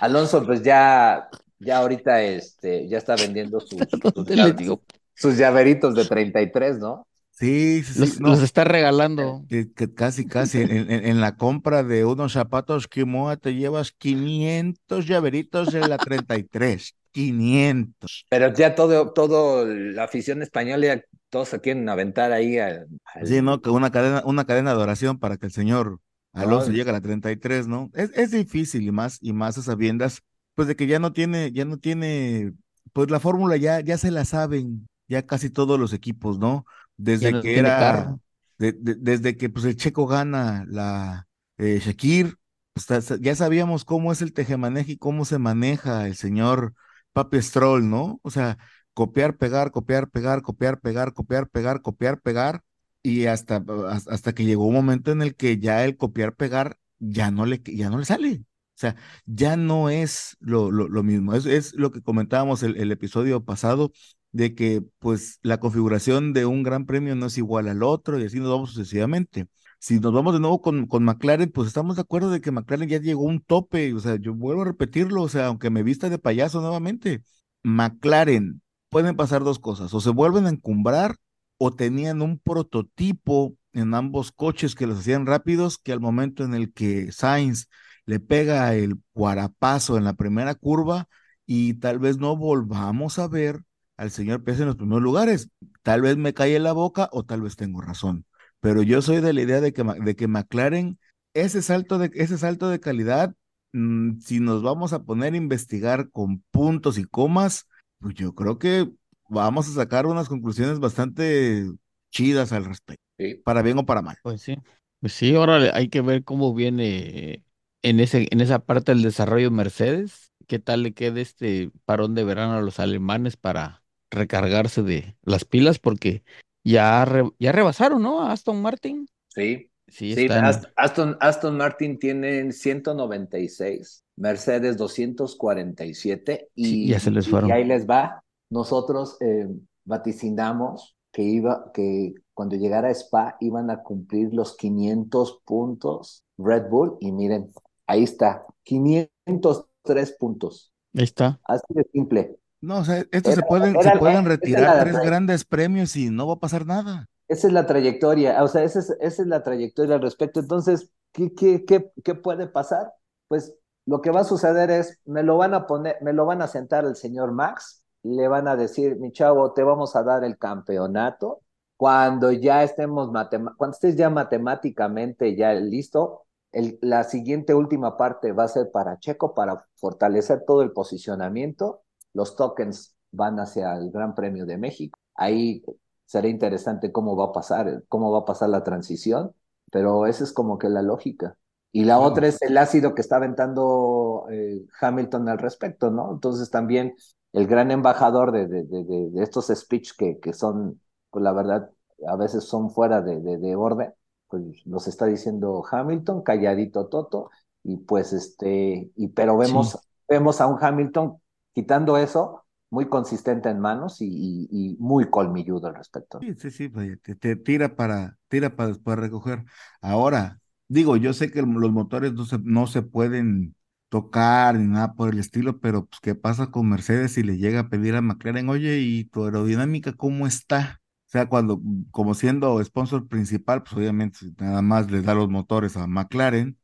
Alonso, pues ya, ya ahorita este, ya está vendiendo sus, sus, sus llaveritos de 33, ¿no? Sí, sí, sí, Los, no, los está regalando. que, que casi, casi, en, en- en la compra de unos zapatos Kimoa te llevas 500 llaveritos de la 33, 500. Pero ya todo, todo la afición española, ya todos se quieren aventar ahí al, al- Sí, ¿no? Que una cadena, una cadena de oración para que el señor Alonso No, llegue a la 33, ¿no? Es, es difícil y más, y más a sabiendas, pues de que ya no tiene, ya no tiene, pues la fórmula ya, ya se la saben, ya casi todos los equipos, ¿no? Desde no que era, carro. de- de- desde que pues el Checo gana la eh, Shakir, pues, ya sabíamos cómo es el tejemaneje y cómo se maneja el señor Papi Stroll, ¿no? O sea, copiar, pegar, copiar, pegar, copiar, pegar, copiar, pegar, copiar, pegar, y hasta, has- hasta que llegó un momento en el que ya el copiar, pegar ya no le, ya no le sale. O sea, ya no es lo, lo, lo mismo. Es, es lo que comentábamos el, el episodio pasado, de que pues la configuración de un gran premio no es igual al otro y así nos vamos sucesivamente. Si nos vamos de nuevo con, con McLaren, pues estamos de acuerdo de que McLaren ya llegó a un tope. O sea, yo vuelvo a repetirlo, o sea, aunque me vista de payaso nuevamente, McLaren pueden pasar dos cosas, o se vuelven a encumbrar o tenían un prototipo en ambos coches que los hacían rápidos, que al momento en el que Sainz le pega el cuarapazo en la primera curva y tal vez no volvamos a ver al señor Pérez en los primeros lugares. Tal vez me cae en la boca o tal vez tengo razón, pero yo soy de la idea de que, de que McLaren, ese salto de, ese salto de calidad, mm, si nos vamos a poner a investigar con puntos y comas, pues yo creo que vamos a sacar unas conclusiones bastante chidas al respecto, Sí. para bien o para mal. Pues sí. Pues sí, ahora hay que ver cómo viene en ese, en esa parte del desarrollo Mercedes. ¿Qué tal le queda este parón de verano a los alemanes para recargarse de las pilas? Porque ya, re- ya rebasaron, ¿no? A Aston Martin. Sí, Sí, sí, están. Aston, Aston Martin tiene 196, Mercedes 247 y, Sí, ya se les y fueron. ahí les va. Nosotros eh, vaticinamos que iba, que cuando llegara a Spa iban a cumplir los 500 puntos Red Bull y miren, ahí está, 503 puntos. Ahí está. Así de simple. No, o sea, estos Era- se pueden, era se pueden retirar tres grandes premios y no va a pasar nada. Esa es la trayectoria, o sea, esa es, esa es la trayectoria al respecto. Entonces, ¿qué, qué, qué, qué puede pasar? Pues lo que va a suceder es, me lo van a poner, me lo van a sentar el señor Max, le van a decir, mi chavo, te vamos a dar el campeonato. Cuando ya estemos, cuando estés ya matemáticamente ya listo, el- la siguiente última parte va a ser para Checo, para fortalecer todo el posicionamiento. Los tokens van hacia el Gran Premio de México. Ahí será interesante cómo va a pasar, cómo va a pasar la transición, pero esa es como que la lógica. Y la otra es el ácido que está aventando eh, Hamilton al respecto, ¿no? Entonces también el gran embajador de, de, de, de- estos speech que, que son, pues la verdad, a veces son fuera de, de, de orden, pues nos está diciendo Hamilton, calladito Toto, y pues este, y pero vemos, Sí. vemos a un Hamilton quitando eso, muy consistente en manos y, y- y muy colmilludo al respecto. Sí, sí, sí, vaya, te, te tira para, tira para después recoger. Ahora, digo, yo sé que los motores no se, no se pueden tocar ni nada por el estilo, pero pues, ¿qué pasa con Mercedes si le llega a pedir a McLaren, oye, ¿y tu aerodinámica cómo está? O sea, cuando, como siendo sponsor principal, pues obviamente nada más le da los motores a McLaren.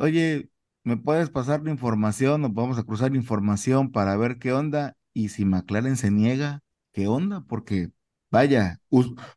Oye, ¿me puedes pasar la información? Nos vamos a cruzar información para ver qué onda. Y si McLaren se niega, ¿qué onda? Porque Vaya,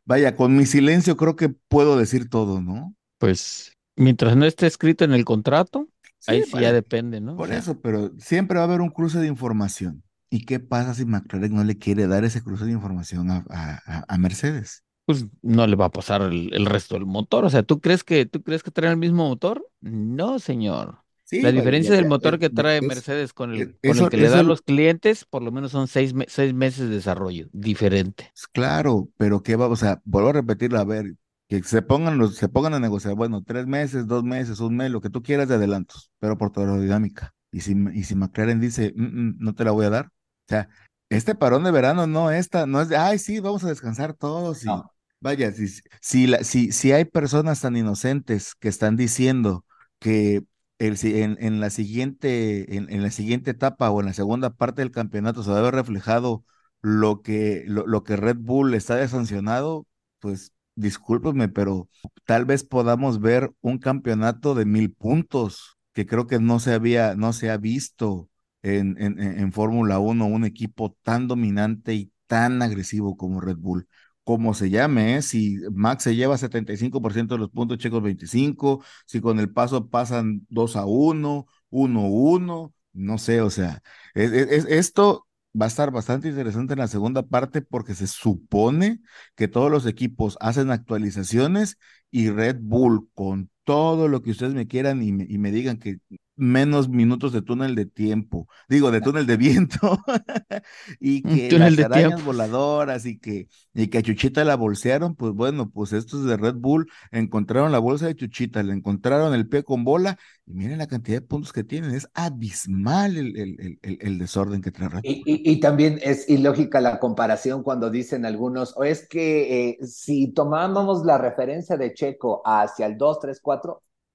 vaya, con mi silencio creo que puedo decir todo, ¿no? Pues mientras no esté escrito en el contrato, ahí Sí, ya depende, ¿no? O Por sea, eso, pero siempre va a haber un cruce de información. ¿Y qué pasa si McLaren no le quiere dar ese cruce de información a, a- a- Mercedes? pues no le va a pasar el, el resto del motor. O sea, ¿tú crees que tú crees que trae el mismo motor? No, señor. Sí, La diferencia ya, del motor eh, que trae es- Mercedes con el, eh, con el que le da a eso- los clientes, por lo menos son seis, seis meses de desarrollo, diferente. Pues Claro, pero qué va, o sea, vuelvo a repetirlo, a ver, que se pongan los, se pongan a negociar, bueno, tres meses, dos meses, un mes, lo que tú quieras de adelantos, pero por tu aerodinámica. Y si, y si McLaren dice, "Mm, mm, no te la voy a dar, o sea, este parón de verano no, esta, no es de, ay, sí, vamos a descansar todos y No. vaya, si, si, la, si, si hay personas tan inocentes que están diciendo que el, en, en la siguiente, en, en la siguiente etapa o en la segunda parte del campeonato se va a ver reflejado lo que, lo, lo que Red Bull está de sancionado, pues discúlpeme, pero tal vez podamos ver un campeonato de mil puntos, que creo que no se había, no se ha visto en, en, en Fórmula 1, un equipo tan dominante y tan agresivo como Red Bull. Como se llame, ¿eh? Si Max se lleva 75% de los puntos, Checo 25, si con el paso pasan 2 a 1, 1 a 1, no sé, o sea, es- es- es- esto va a estar bastante interesante en la segunda parte porque se supone que todos los equipos hacen actualizaciones y Red Bull con todo lo que ustedes me quieran y me, y me digan que menos minutos de túnel de tiempo, digo, de túnel de viento, y que túnel las arañas tiempo. voladoras y que, y que a Chuchita la bolsearon, pues bueno, pues estos de Red Bull encontraron la bolsa de Chuchita, le encontraron el pie con bola, y miren la cantidad de puntos que tienen, es abismal el, el, el, el- el desorden que trae Red Bull. Y, y- y también es ilógica la comparación cuando dicen algunos, o es que eh, si tomamos la referencia de Checo hacia el 2, 3, 4,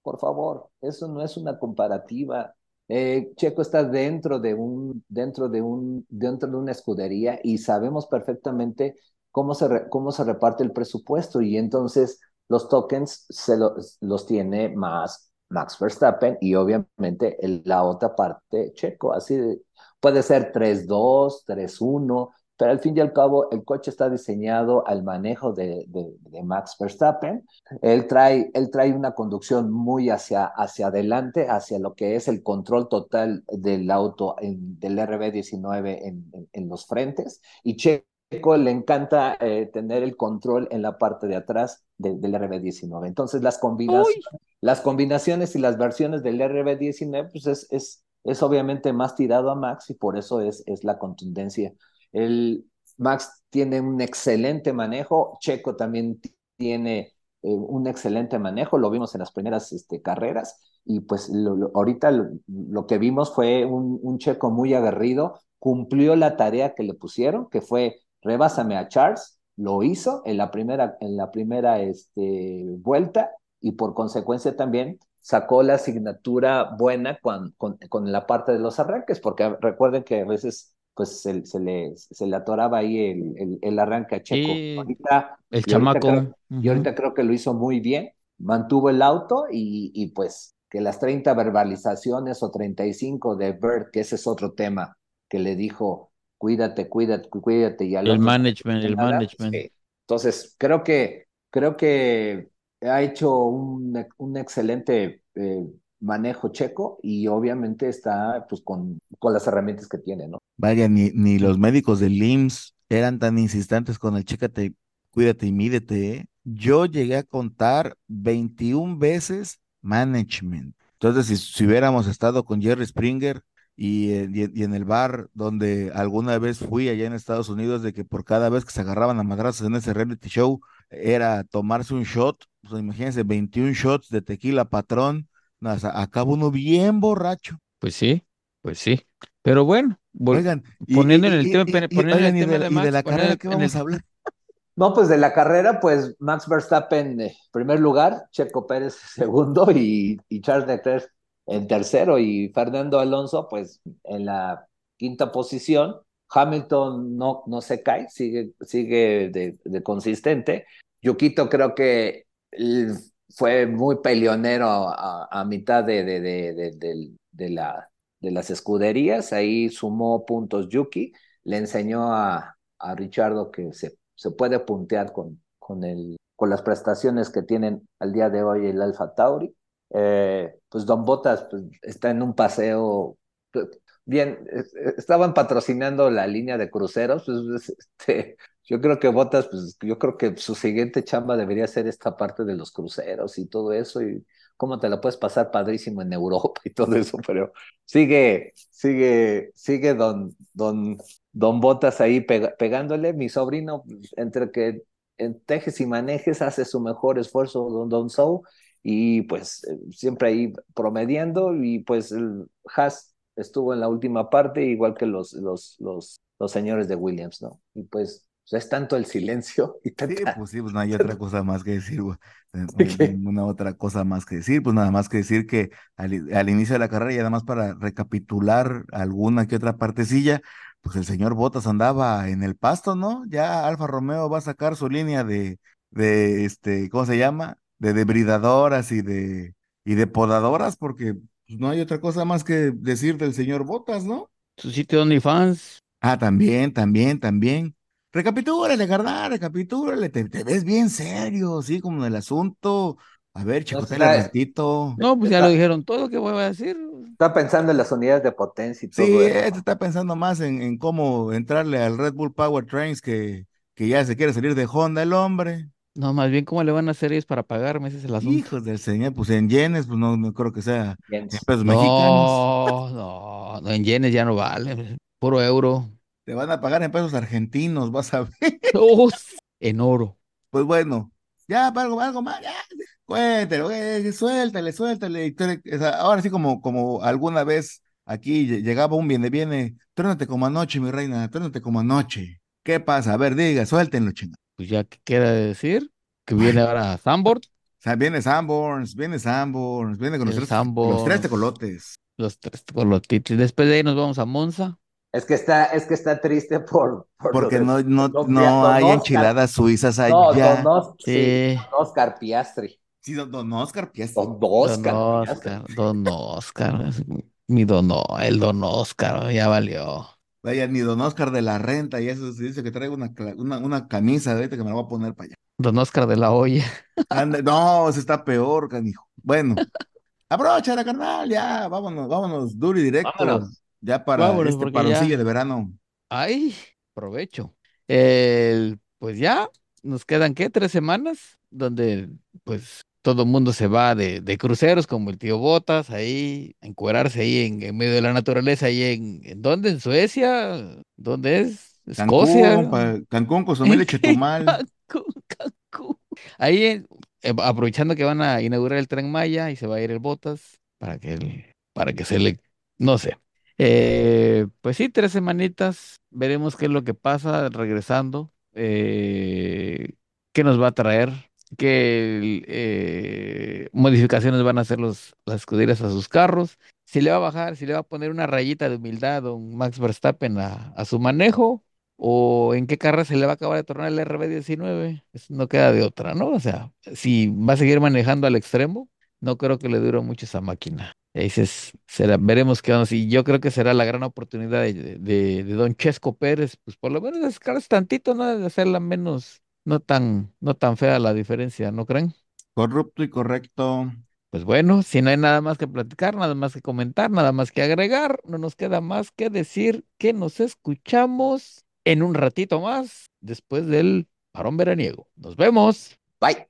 por favor, eso no es una comparativa. Eh, Checo está dentro de un, dentro de un, dentro de una escudería y sabemos perfectamente cómo se, cómo se reparte el presupuesto y entonces los tokens se lo- los tiene más Max Verstappen y obviamente el- la otra parte Checo, así de, Puede ser 3-2, 3-1, pero al fin y al cabo el coche está diseñado al manejo de, de- de Max Verstappen. Él trae, él trae una conducción muy hacia, hacia adelante, hacia lo que es el control total del auto, en- del RB19 en, en- en los frentes. Y Checo le encanta eh, tener el control en la parte de atrás de- del RB19. Entonces las combinaciones Uy. las combinaciones y las versiones del RB19, pues es, es, es obviamente más tirado a Max y por eso es, es la contundencia. El Max tiene un excelente manejo, Checo también tiene eh, un excelente manejo, lo vimos en las primeras este, carreras y pues lo, ahorita lo, que vimos fue un, un Checo muy aguerrido, cumplió la tarea que le pusieron, que fue rebásame a Charles, lo hizo en la primera, en la primera este, vuelta y por consecuencia también sacó la asignatura buena con, con, con, la parte de los arranques, porque recuerden que a veces pues se, se le, se le atoraba ahí el, el, el arranque a Checo. Ahorita, el y chamaco. Ahorita creo, y ahorita creo que lo hizo muy bien, mantuvo el auto y, y pues que las 30 verbalizaciones o 35 de Bert, que ese es otro tema, que le dijo, cuídate, cuídate, cuídate, y al El otro management, el nada, management. sí. Entonces, creo que, creo que ha hecho un, un excelente eh, manejo checo y obviamente está pues con, con las herramientas que tiene, ¿no? Vaya, ni, ni los médicos del IMSS eran tan insistentes con el chécate, cuídate y mídete, ¿eh? Yo llegué a contar 21 veces management. Entonces, si, si hubiéramos estado con Jerry Springer y, eh, y, y, en el bar donde alguna vez fui allá en Estados Unidos, de que por cada vez que se agarraban a madrazos en ese reality show era tomarse un shot, pues imagínense, 21 shots de tequila patrón, acaba uno bien borracho. Pues sí, pues sí. Pero bueno, Oigan, y, poniendo en el y, tema, y, poniendo oigan, el tema de, de y Max, de la carrera, ¿qué en vamos el- a hablar? No, pues de la carrera, pues Max Verstappen en primer lugar, Checo Pérez segundo y, y Charles Leclerc en tercero y Fernando Alonso pues en la quinta posición. Hamilton no, no se cae, sigue, sigue de, de consistente. Yuquito creo que fue muy peleonero a, mitad de, de, de, de, la, de las escuderías, ahí sumó puntos Yuki, le enseñó a, a Richardo que se, se puede puntear con, con, el, con las prestaciones que tienen al día de hoy el Alfa Tauri. Eh, pues Don Botas pues, está en un paseo. Bien, es- estaban patrocinando la línea de cruceros, pues, este, yo creo que Botas, pues yo creo que su siguiente chamba debería ser esta parte de los cruceros y todo eso, y cómo te la puedes pasar padrísimo en Europa y todo eso, pero sigue, sigue, sigue don, don, don Botas ahí pegándole, mi sobrino, entre que en tejes y manejes hace su mejor esfuerzo, don, don Sou, y pues eh, siempre ahí promediando, y pues el Haas estuvo en la última parte, igual que los, los, los, los señores de Williams, ¿no? Y pues, pues, es tanto el silencio y Sí, tanta... pues sí, pues no hay otra cosa más que decir, güey. Eh, ¿De no hay qué? ninguna otra cosa más que decir, pues nada más que decir que al, al inicio de la carrera y además para recapitular alguna que otra partecilla, pues el señor Bottas andaba en el pasto, ¿no? Ya Alfa Romeo va a sacar su línea de, de este, ¿cómo se llama? De debridadoras y de, y de podadoras, porque pues, no hay otra cosa más que decir del señor Bottas, ¿no? Su sitio OnlyFans. Ah, también, también, también. Recapitúrale, carnal, recapitúrale, te, te ves bien serio, sí, como en el asunto. A ver, No chicotele está, ratito. No, pues ya está, lo dijeron todo, ¿qué voy a decir? está pensando en las unidades de potencia y Sí, todo eso, este ¿no? está pensando más en, en cómo entrarle al Red Bull Power Trains que, que ya se quiere salir de Honda el hombre. No, más bien, ¿cómo le van a hacer ellos para pagarme? Ese es el asunto. Hijos del señor, pues en yenes, pues no, no creo que sea en Jens. pesos mexicanos. No, no, no, en yenes ya no vale, puro euro. Te van a pagar en pesos argentinos, vas a ver. En oro. Pues bueno, ya, algo, algo más, ya, cuéntale, güey, suéltale, suéltale. sea, ahora sí, como, como alguna vez aquí lle- llegaba un viene, viene, trónate como anoche, mi reina, trónate como anoche. ¿Qué pasa? A ver, diga, suéltenlo, chinga. Pues ya, ¿qué de decir? Que viene ahora Zambord, O sea, viene Sanborns, viene Sanborns, viene con los tres, los tres tecolotes. los tres colotitos. Después de ahí nos vamos a Monza. Es que está, es que está triste por, Porque de no, no, don, no don hay Oscar. enchiladas suizas No, don, allá. Sí, Sí, don Oscar Piastri. Sí, don, don Oscar Piastri. Don Don Oscar Piastri. Oscar, Don Oscar, mi Don, el Don Oscar, ya valió. Vaya, ni don Oscar de la renta, y eso se dice que traigo una, una, una camisa de ahorita que me la voy a poner para allá. Don Oscar de la olla. Anda, no, se está peor, canijo. Bueno, aprovecha la carnal, ya, vámonos, vámonos, duro y directo, Vámonos. Ya para Vámonos, este paroncillo ya, de verano. ay, provecho. El, pues ya, nos quedan, ¿qué? Tres semanas, donde, pues, todo el mundo se va de, de cruceros, como el tío Botas, ahí, encuerarse ahí en, en medio de la naturaleza, ahí en, ¿en dónde? ¿En Suecia? ¿Dónde es? ¿Escocia? Cancún, pa- Cancún, Cozumel Chetumal. Cancún, Cancún. Ahí, eh, eh, aprovechando que van a inaugurar el Tren Maya y se va a ir el Botas para que, el- para que se le, no sé. Eh, pues sí, tres semanitas, veremos qué es lo que pasa regresando. eh, qué nos va a traer, qué eh, modificaciones van a hacer los, las escuderías a sus carros, si le va a bajar, si le va a poner una rayita de humildad a un Max Verstappen a, su manejo, o en qué carrera se le va a acabar de tornar el RB19, Eso no queda de otra, ¿no? O sea, si va a seguir manejando al extremo, no creo que le dure mucho esa máquina. Y dices, será, veremos qué vamos. Y yo creo que será la gran oportunidad de, de, de Don Chesco Pérez, pues por lo menos descargarse tantito, ¿no? De hacerla menos, no tan, no tan fea la diferencia, ¿no creen? Corrupto y correcto. Pues bueno, si no hay nada más que platicar, nada más que comentar, nada más que agregar, no nos queda más que decir que nos escuchamos en un ratito más después del parón veraniego. Nos vemos. Bye.